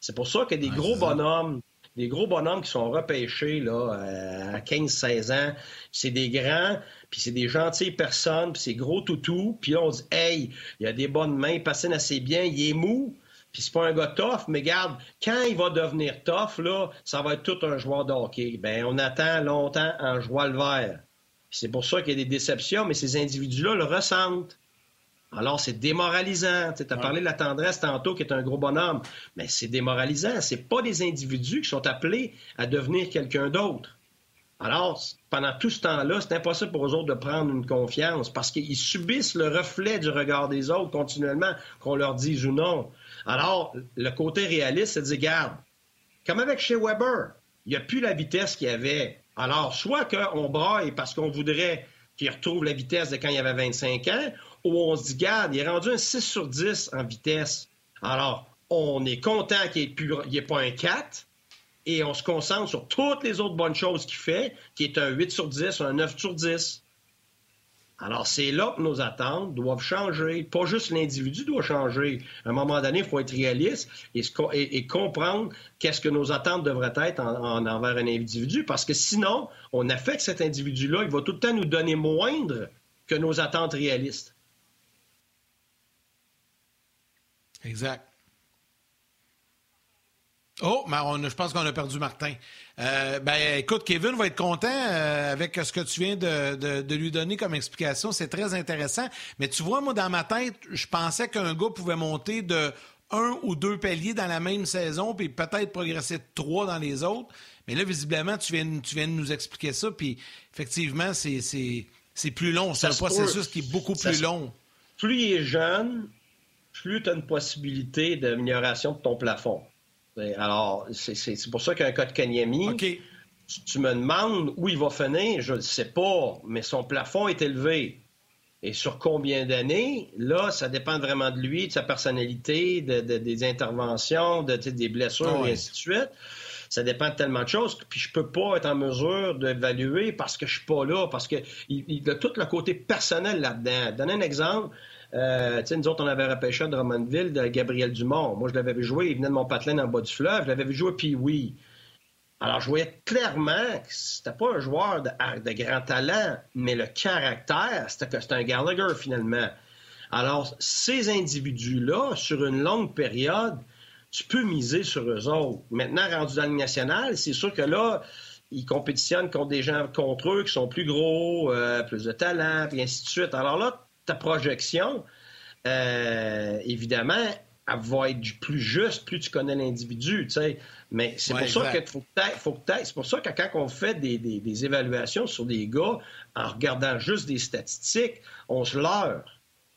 C'est pour ça que des gros bonhommes, des gros bonhommes qui sont repêchés là, euh, à 15-16 ans, c'est des grands, puis c'est des gentilles personnes, puis c'est gros toutou, puis là, on dit « Hey, il a des bonnes mains, il patine assez bien, il est mou, puis c'est pas un gars tough, mais garde, quand il va devenir tough, là, ça va être tout un joueur de hockey. Ben, on attend longtemps en jouant le vert. C'est pour ça qu'il y a des déceptions, mais ces individus-là le ressentent. Alors, c'est démoralisant. Tu as parlé de la tendresse tantôt, qui est un gros bonhomme, mais c'est démoralisant. C'est pas des individus qui sont appelés à devenir quelqu'un d'autre. Alors, pendant tout ce temps-là, c'est impossible pour eux autres de prendre une confiance parce qu'ils subissent le reflet du regard des autres continuellement, qu'on leur dise ou non. Alors, le côté réaliste, c'est de dire, garde, comme avec chez Weber, il n'y a plus la vitesse qu'il y avait. Alors, soit qu'on braille parce qu'on voudrait qu'il retrouve la vitesse de quand il avait 25 ans, où on se dit, garde, il est rendu un 6 sur 10 en vitesse. Alors, on est content qu'il n'y ait, pas un 4 et on se concentre sur toutes les autres bonnes choses qu'il fait, qui est un 8 sur 10, un 9 sur 10. Alors, c'est là que nos attentes doivent changer. Pas juste l'individu doit changer. À un moment donné, il faut être réaliste et, comprendre qu'est-ce que nos attentes devraient être envers un individu. Parce que sinon, on affecte cet individu-là. Il va tout le temps nous donner moindre que nos attentes réalistes. Exact. Oh, mais je pense qu'on a perdu Martin. Euh, ben, écoute, Kevin va être content euh, avec ce que tu viens de, lui donner comme explication. C'est très intéressant. Mais tu vois, moi, dans ma tête, je pensais qu'un gars pouvait monter de un ou deux paliers dans la même saison, puis peut-être progresser de trois dans les autres. Mais là, visiblement, tu viens, tu viens de nous expliquer ça, puis effectivement, c'est plus long. C'est un processus qui est beaucoup plus long. Plus il est jeune, plus tu as une possibilité d'amélioration de ton plafond. Alors, c'est pour ça qu'un cas de Kanyemi, tu, me demandes où il va finir, je ne sais pas, mais son plafond est élevé. Et sur combien d'années? Là, ça dépend vraiment de lui, de sa personnalité, des interventions, de, des blessures, et ainsi de suite. Ça dépend de tellement de choses. Puis je peux pas être en mesure d'évaluer parce que je suis pas là, parce qu'il il a tout le côté personnel là-dedans. Donne un exemple. Euh, nous autres, on avait repêché de Drummondville de Gabriel Dumont. Moi, je l'avais vu jouer, il venait de mon patelin en bas du fleuve. Je l'avais vu jouer, puis oui. Alors, je voyais clairement que c'était pas un joueur de, grand talent, mais le caractère, c'était que c'était un Gallagher, finalement. Alors, ces individus-là, sur une longue période, tu peux miser sur eux autres. Maintenant, rendu dans le national, c'est sûr que là, ils compétitionnent contre des gens contre eux qui sont plus gros, euh, plus de talent, et ainsi de suite. Alors là, ta projection, euh, évidemment, elle va être plus juste plus tu connais l'individu, tu sais. Mais c'est pour ça que faut faut c'est pour ça que quand on fait des, évaluations sur des gars en regardant juste des statistiques, on se leurre.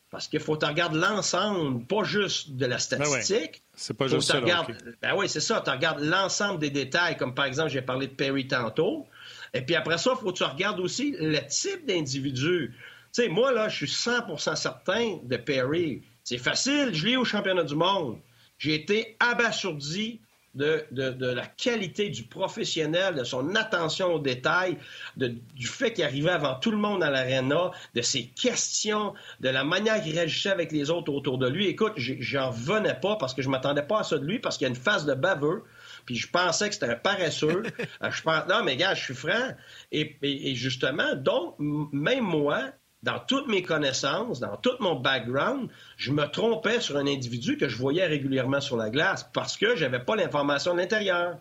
Parce qu'il faut que tu regardes l'ensemble, pas juste de la ben statistique. C'est pas juste ça. Ben oui, c'est ça. Tu regardes l'ensemble des détails, comme par exemple, j'ai parlé de Perry tantôt. Et puis après ça, il faut que tu regardes aussi le type d'individu. Tu sais, moi, là, je suis 100% certain de Perry. C'est facile, je l'ai au championnat du monde. J'ai été abasourdi de, la qualité du professionnel, de son attention aux détails, du fait qu'il arrivait avant tout le monde à l'aréna, de ses questions, de la manière qu'il réagissait avec les autres autour de lui. Écoute, j'en venais pas parce que je m'attendais pas à ça de lui, parce qu'il y a une phase de baveux. Puis je pensais que c'était un paresseux. Euh, je pense, non, mais gars, je suis franc. et justement, donc, même moi, dans toutes mes connaissances, dans tout mon background, je me trompais sur un individu que je voyais régulièrement sur la glace parce que je n'avais pas l'information de l'intérieur.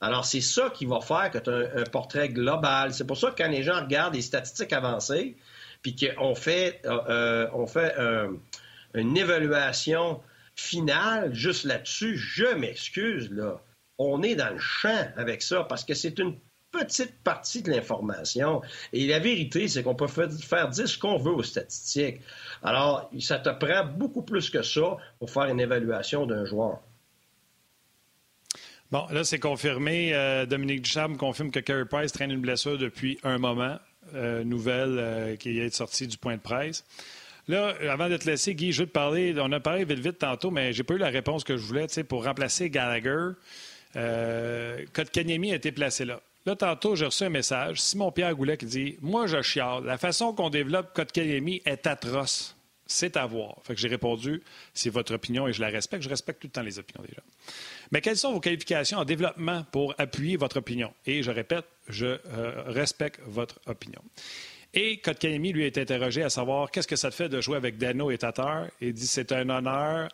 Alors, c'est ça qui va faire que tu as un, portrait global. C'est pour ça que quand les gens regardent des statistiques avancées, puis qu'on fait, euh, euh, on fait une évaluation finale juste là-dessus, je m'excuse, là. On est dans le champ avec ça parce que c'est une petite partie de l'information. Et la vérité, c'est qu'on peut faire dire ce qu'on veut aux statistiques. Alors, ça te prend beaucoup plus que ça pour faire une évaluation d'un joueur. Bon, là, c'est confirmé. Euh, Dominique Ducharme confirme que Carey Price traîne une blessure depuis un moment. Euh, nouvelle euh, qui est sortie du point de presse. Là, avant de te laisser, Guy, je veux te parler. On a parlé vite vite tantôt, mais j'ai pas eu la réponse que je voulais. Pour remplacer Gallagher, euh, Kotkaniemi a été placé là. Là, tantôt, j'ai reçu un message. Simon-Pierre Goulet qui dit Moi, je chiale. La façon qu'on développe Kotkaniemi est atroce. C'est à voir. Fait que j'ai répondu C'est votre opinion et je la respecte. Je respecte tout le temps les opinions des gens. Mais quelles sont vos qualifications en développement pour appuyer votre opinion? Et je répète, je euh, respecte votre opinion. Et Kotkaniemi, lui, est interrogé à savoir qu'est-ce que ça te fait de jouer avec Dano et Tatar. Il dit c'est un honneur.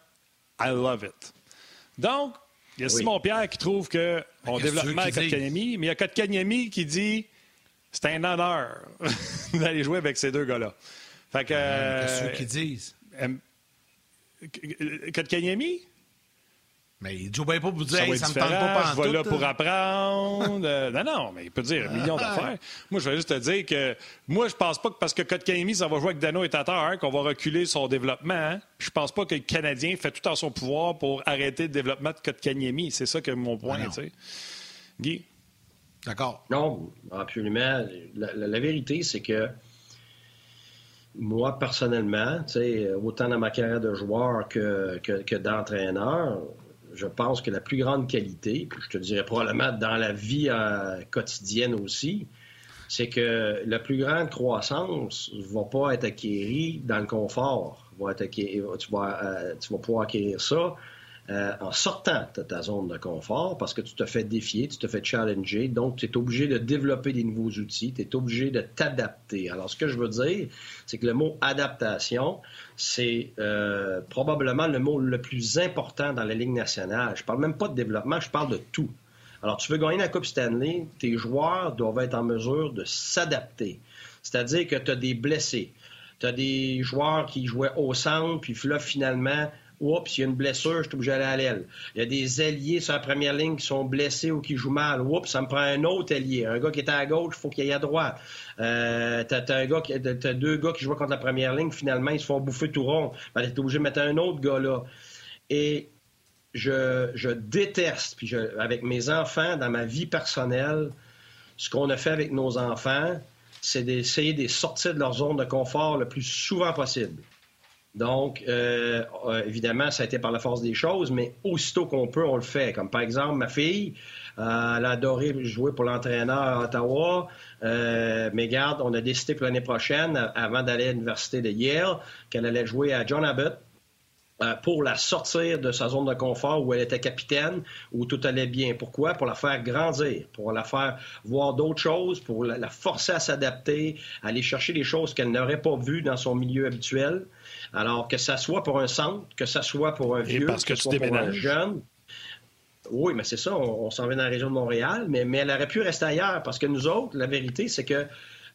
I love it. Donc, il y a Simon Pierre qui trouve qu'on développe mal Kotkaniemi, mais il y a Kotkaniemi qui dit c'est un honneur d'aller jouer avec ces deux gars-là. Fait que. Qu'est-ce qu'ils disent? Euh, Kotkaniemi? Mais il joue bien pas pour dire, ça, me tente pas Je vais là pour apprendre. Euh, non, non, mais il peut dire un million ah. d'affaires. Moi, je vais juste te dire que moi, je pense pas que parce que Kotkaniemi, ça va jouer avec Dano et Tatar, qu'on va reculer son développement. Hein. Je pense pas que le Canadien fait tout en son pouvoir pour arrêter le développement de Kotkaniemi. C'est ça que mon point, tu sais. Guy? D'accord. Non, absolument. La, vérité, c'est que moi, personnellement, autant dans ma carrière de joueur que, que, que d'entraîneur, je pense que la plus grande qualité, je te dirais probablement dans la vie euh, quotidienne aussi, c'est que la plus grande croissance ne va pas être acquérie dans le confort. Tu, euh, tu vas pouvoir acquérir ça euh, en sortant de ta zone de confort parce que tu te fais défier, tu te fais challenger. Donc, tu es obligé de développer des nouveaux outils, tu es obligé de t'adapter. Alors, ce que je veux dire, c'est que le mot adaptation, c'est euh, probablement le mot le plus important dans la Ligue nationale. Je parle même pas de développement, je parle de tout. Alors, tu veux gagner la Coupe Stanley, tes joueurs doivent être en mesure de s'adapter. C'est-à-dire que tu as des blessés. Tu as des joueurs qui jouaient au centre, puis là, finalement, Oups, il y a une blessure, je suis obligé d'aller à l'aile. Il y a des alliés sur la première ligne qui sont blessés ou qui jouent mal. Oups, ça me prend un autre allié. Un gars qui est à gauche, il faut qu'il aille à droite. Euh, t'as, un gars t'as deux gars qui jouent contre la première ligne, finalement, ils se font bouffer tout rond. Ben, t'es obligé de mettre un autre gars là. Et je, je déteste, puis je, avec mes enfants, dans ma vie personnelle, ce qu'on a fait avec nos enfants, c'est d'essayer de sortir de leur zone de confort le plus souvent possible. Donc, euh, euh, évidemment, ça a été par la force des choses, mais aussitôt qu'on peut, on le fait. Comme par exemple, ma fille, euh, elle a adoré jouer pour l'entraîneur à Ottawa. mais garde, on a décidé pour l'année prochaine, avant d'aller à l'université de Yale, qu'elle allait jouer à John Abbott euh, pour la sortir de sa zone de confort où elle était capitaine, où tout allait bien. Pourquoi? Pour la faire grandir, pour la faire voir d'autres choses, pour la, forcer à s'adapter, aller chercher des choses qu'elle n'aurait pas vues dans son milieu habituel. Alors, que ça soit pour un centre, que ça soit pour un vieux, parce que, ce soit pour un jeune. Oui, mais c'est ça, on, s'en vient dans la région de Montréal, mais, mais elle aurait pu rester ailleurs parce que nous autres, la vérité, c'est que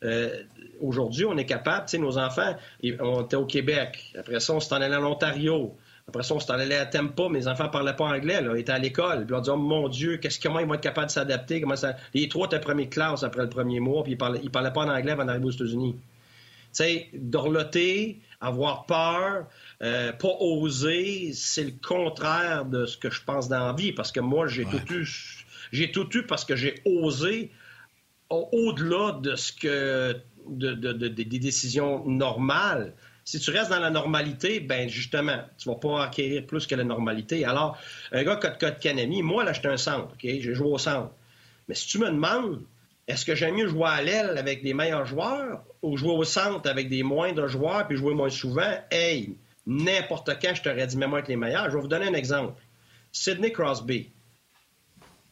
euh, aujourd'hui, on est capable, tu sais, nos enfants, on était au Québec. Après ça, on s'est en allé en Ontario. Après ça, on s'est en allé à Tempa. Mes enfants ne parlaient pas anglais. Là. Ils étaient à l'école. Puis on dit, oh, mon Dieu, qu'est-ce, comment ils vont être capables de s'adapter? Comment ça... Les trois étaient première classe après le premier mois, puis ils ne parlaient, parlaient, pas en anglais avant d'arriver aux États-Unis. Tu sais, dorloter, avoir peur, euh, pas oser, c'est le contraire de ce que je pense dans la vie. Parce que moi, j'ai tout eu. J'ai tout eu parce que j'ai osé au-delà de ce que des décisions normales. Si tu restes dans la normalité, ben justement, tu vas pas acquérir plus que la normalité. Alors, un gars comme Kanemi, moi, là, j'étais un centre, OK? J'ai joué au centre. Mais si tu me demandes, est-ce que j'aime mieux jouer à l'aile avec des meilleurs joueurs ou jouer au centre avec des moindres joueurs puis jouer moins souvent? Hey, n'importe quand, je t'aurais dit, mets-moi avec les meilleurs. Je vais vous donner un exemple. Sidney Crosby.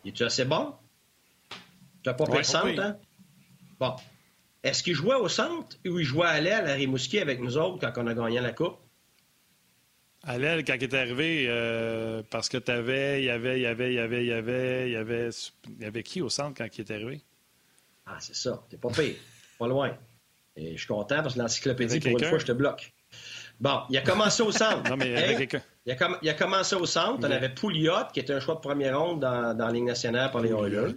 Es-tu assez bon? Tu n'as pas fait le centre, hein? Bon. Est-ce qu'il jouait au centre ou il jouait à l'aile à Rimouski avec nous autres quand on a gagné la Coupe? À l'aile, quand il est arrivé, euh, parce que tu avais, il y avait, il y avait, il y avait, il y avait, il y avait, il y avait qui au centre quand il est arrivé? Ah, c'est ça. T'es pas pire. pas loin. Et je suis content parce que l'encyclopédie, pour une fois, je te bloque. Bon, il a commencé au centre. non, mais il, a il, a commencé au centre. On avait Pouliot, qui était un choix de première ronde dans, dans la Ligue nationale par les Oilers.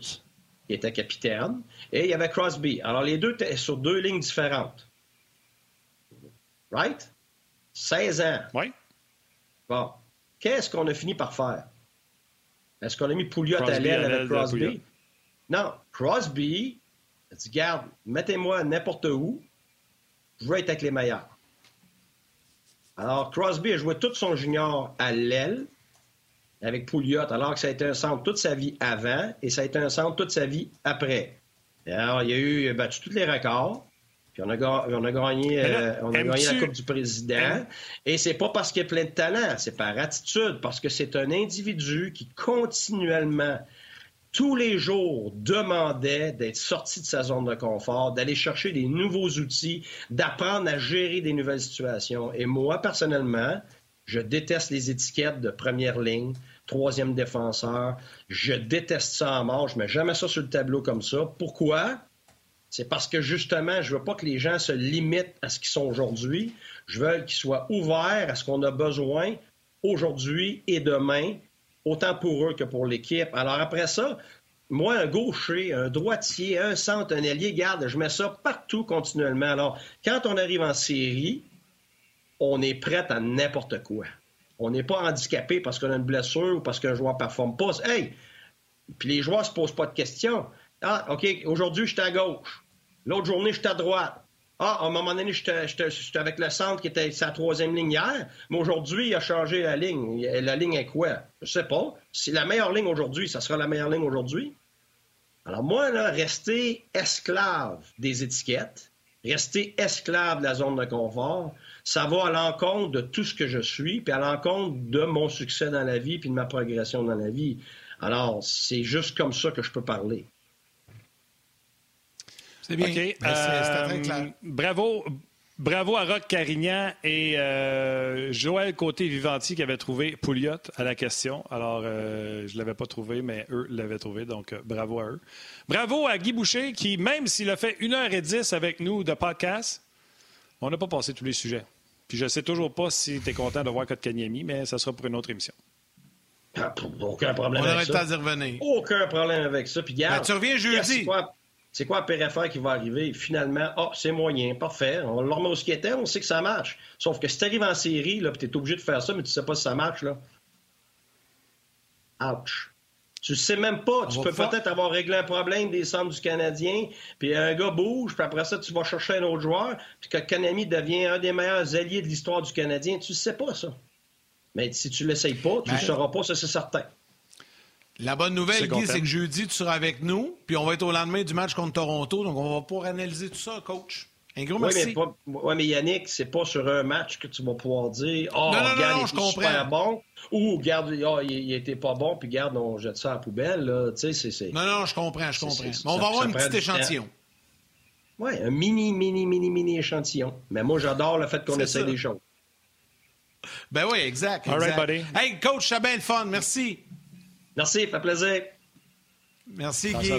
qui était capitaine, et il y avait Crosby. Alors, les deux étaient sur deux lignes différentes. Right? 16 ans. Oui. Bon. Qu'est-ce qu'on a fini par faire? Est-ce qu'on a mis Pouliot à l'aile avec Crosby? Non. Crosby a dit, garde, mettez-moi n'importe où, je veux être avec les meilleurs. Alors, Crosby a joué tout son junior à l'aile avec Pouliot, alors que ça a été un centre toute sa vie avant et ça a été un centre toute sa vie après. alors, il a eu battu tous les records. Puis on a, on a gagné, euh, on a gagné la Coupe du Président. Et c'est pas parce qu'il a plein de talent, c'est par attitude, parce que c'est un individu qui continuellement tous les jours demandait d'être sorti de sa zone de confort, d'aller chercher des nouveaux outils, d'apprendre à gérer des nouvelles situations. Et moi, personnellement, je déteste les étiquettes de première ligne, troisième défenseur. Je déteste ça en mort. Je mets jamais ça sur le tableau comme ça. Pourquoi? C'est parce que justement, je veux pas que les gens se limitent à ce qu'ils sont aujourd'hui. Je veux qu'ils soient ouverts à ce qu'on a besoin aujourd'hui et demain autant pour eux que pour l'équipe. Alors après ça, moi, un gaucher, un droitier, un centre, un ailier, garde, je mets ça partout continuellement. Alors, quand on arrive en série, on est prêt à n'importe quoi. On n'est pas handicapé parce qu'on a une blessure ou parce qu'un joueur ne performe pas. Hey! Puis les joueurs ne se posent pas de questions. Ah, OK, aujourd'hui, je suis à gauche. L'autre journée, je suis à droite. Ah, à un moment donné, j'étais avec le centre qui était sa troisième ligne hier, mais aujourd'hui, il a changé la ligne. La ligne est quoi? Je sais pas. Si la meilleure ligne aujourd'hui, ça sera la meilleure ligne aujourd'hui. Alors moi, là, rester esclave des étiquettes, rester esclave de la zone de confort, ça va à l'encontre de tout ce que je suis, puis à l'encontre de mon succès dans la vie, puis de ma progression dans la vie. Alors, c'est juste comme ça que je peux parler. C'est bien. très euh, clair. Bravo. Bravo à Rock Carignan et euh, Joël Côté-Vivanti qui avait trouvé Pouliot à la question. Alors, euh, je ne l'avais pas trouvé, mais eux l'avaient trouvé, donc bravo à eux. Bravo à Guy Boucher qui, même s'il a fait 1h10 avec nous de podcast, on n'a pas passé tous les sujets. Puis je ne sais toujours pas si tu es content de voir Kotkaniemi, mais ça sera pour une autre émission. Ah, aucun problème on avec ça. On revenir. Aucun problème avec ça. Puis, ben, tu reviens jeudi. C'est quoi la pire affaire qui va arriver? Finalement, ah, c'est moyen, parfait. On le remet au skater, on sait que ça marche. Sauf que si tu arrives en série, là, tu es obligé de faire ça, mais tu sais pas si ça marche, là. Ouch. Tu sais même pas. tu peux peut-être avoir réglé un problème des centres du Canadien, puis un gars bouge, puis après ça, tu vas chercher un autre joueur, puis que Kanami devient un des meilleurs alliés de l'histoire du Canadien. Tu sais pas ça. Mais si tu l'essayes pas, tu ne ben, sauras pas, ça c'est certain. La bonne nouvelle, Guy, c'est que jeudi, tu seras avec nous, puis on va être au lendemain du match contre Toronto, donc on va pouvoir analyser tout ça, coach. Un gros merci. Oui, mais, ouais, mais Yannick, c'est pas sur un match que tu vas pouvoir dire Oh, non, non, regarde, non, il est super bon ou regarde, oh, il, était pas bon, puis regarde, on jette ça à la poubelle. Tu sais, c'est, Non, non, je comprends, je comprends. Mais on va avoir un petit échantillon. Oui, un mini, mini, mini, mini échantillon. Mais moi, j'adore le fait qu'on essaie des choses. Ben oui, exact. exact. All right, buddy. Hey, coach, ça bien le fun. Merci. Merci, fait plaisir. Merci, Guy.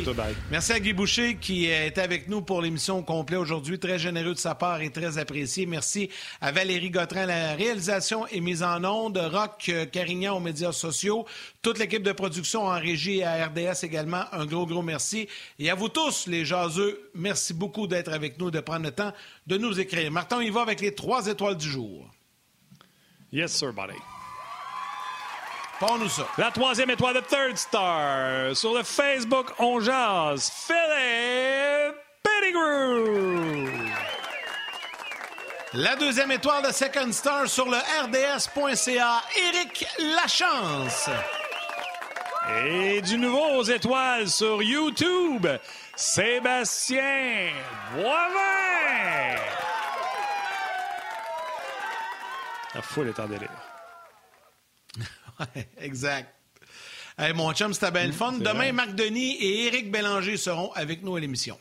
Merci à Guy Boucher qui est avec nous pour l'émission complète aujourd'hui. Très généreux de sa part et très apprécié. Merci à Valérie Gautrin, la réalisation et mise en onde. Rock Carignan aux médias sociaux. Toute l'équipe de production en régie et à RDS également. Un gros, gros merci. Et à vous tous, les jaseux, merci beaucoup d'être avec nous, de prendre le temps de nous écrire. Martin, il va avec les trois étoiles du jour. Yes, sir, buddy. Parle-nous ça. La troisième étoile de Third Star. Sur le Facebook, on jase. Philippe Pettigrew. La deuxième étoile de Second Star sur le RDS.ca, Éric Lachance. Et du nouveau aux étoiles sur YouTube, Sébastien Boivin. La foule est en délire. exact. mon chum, c'était bien le fun. Demain, Marc Denis et Éric Bélanger seront avec nous à l'émission.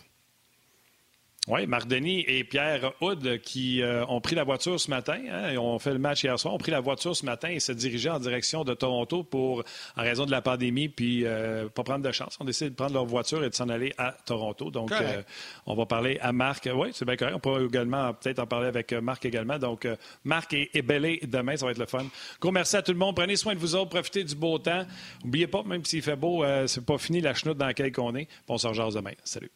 Oui, Marc Denis et Pierre Houd qui euh, ont pris la voiture ce matin. Hein, ils ont fait le match hier soir, ont pris la voiture ce matin et se dirigeaient en direction de Toronto pour, en raison de la pandémie, puis euh, pas prendre de chance. On décide de prendre leur voiture et de s'en aller à Toronto. Donc, euh, on va parler à Marc. Oui, c'est bien correct. On peut également peut-être en parler avec Marc également. Donc, Marc et, et demain, ça va être le fun. Gros merci à tout le monde. Prenez soin de vous autres. Profitez du beau temps. N'oubliez pas, même s'il fait beau, c'est pas fini la chenoute dans laquelle on est. Bon, on se demain. Salut.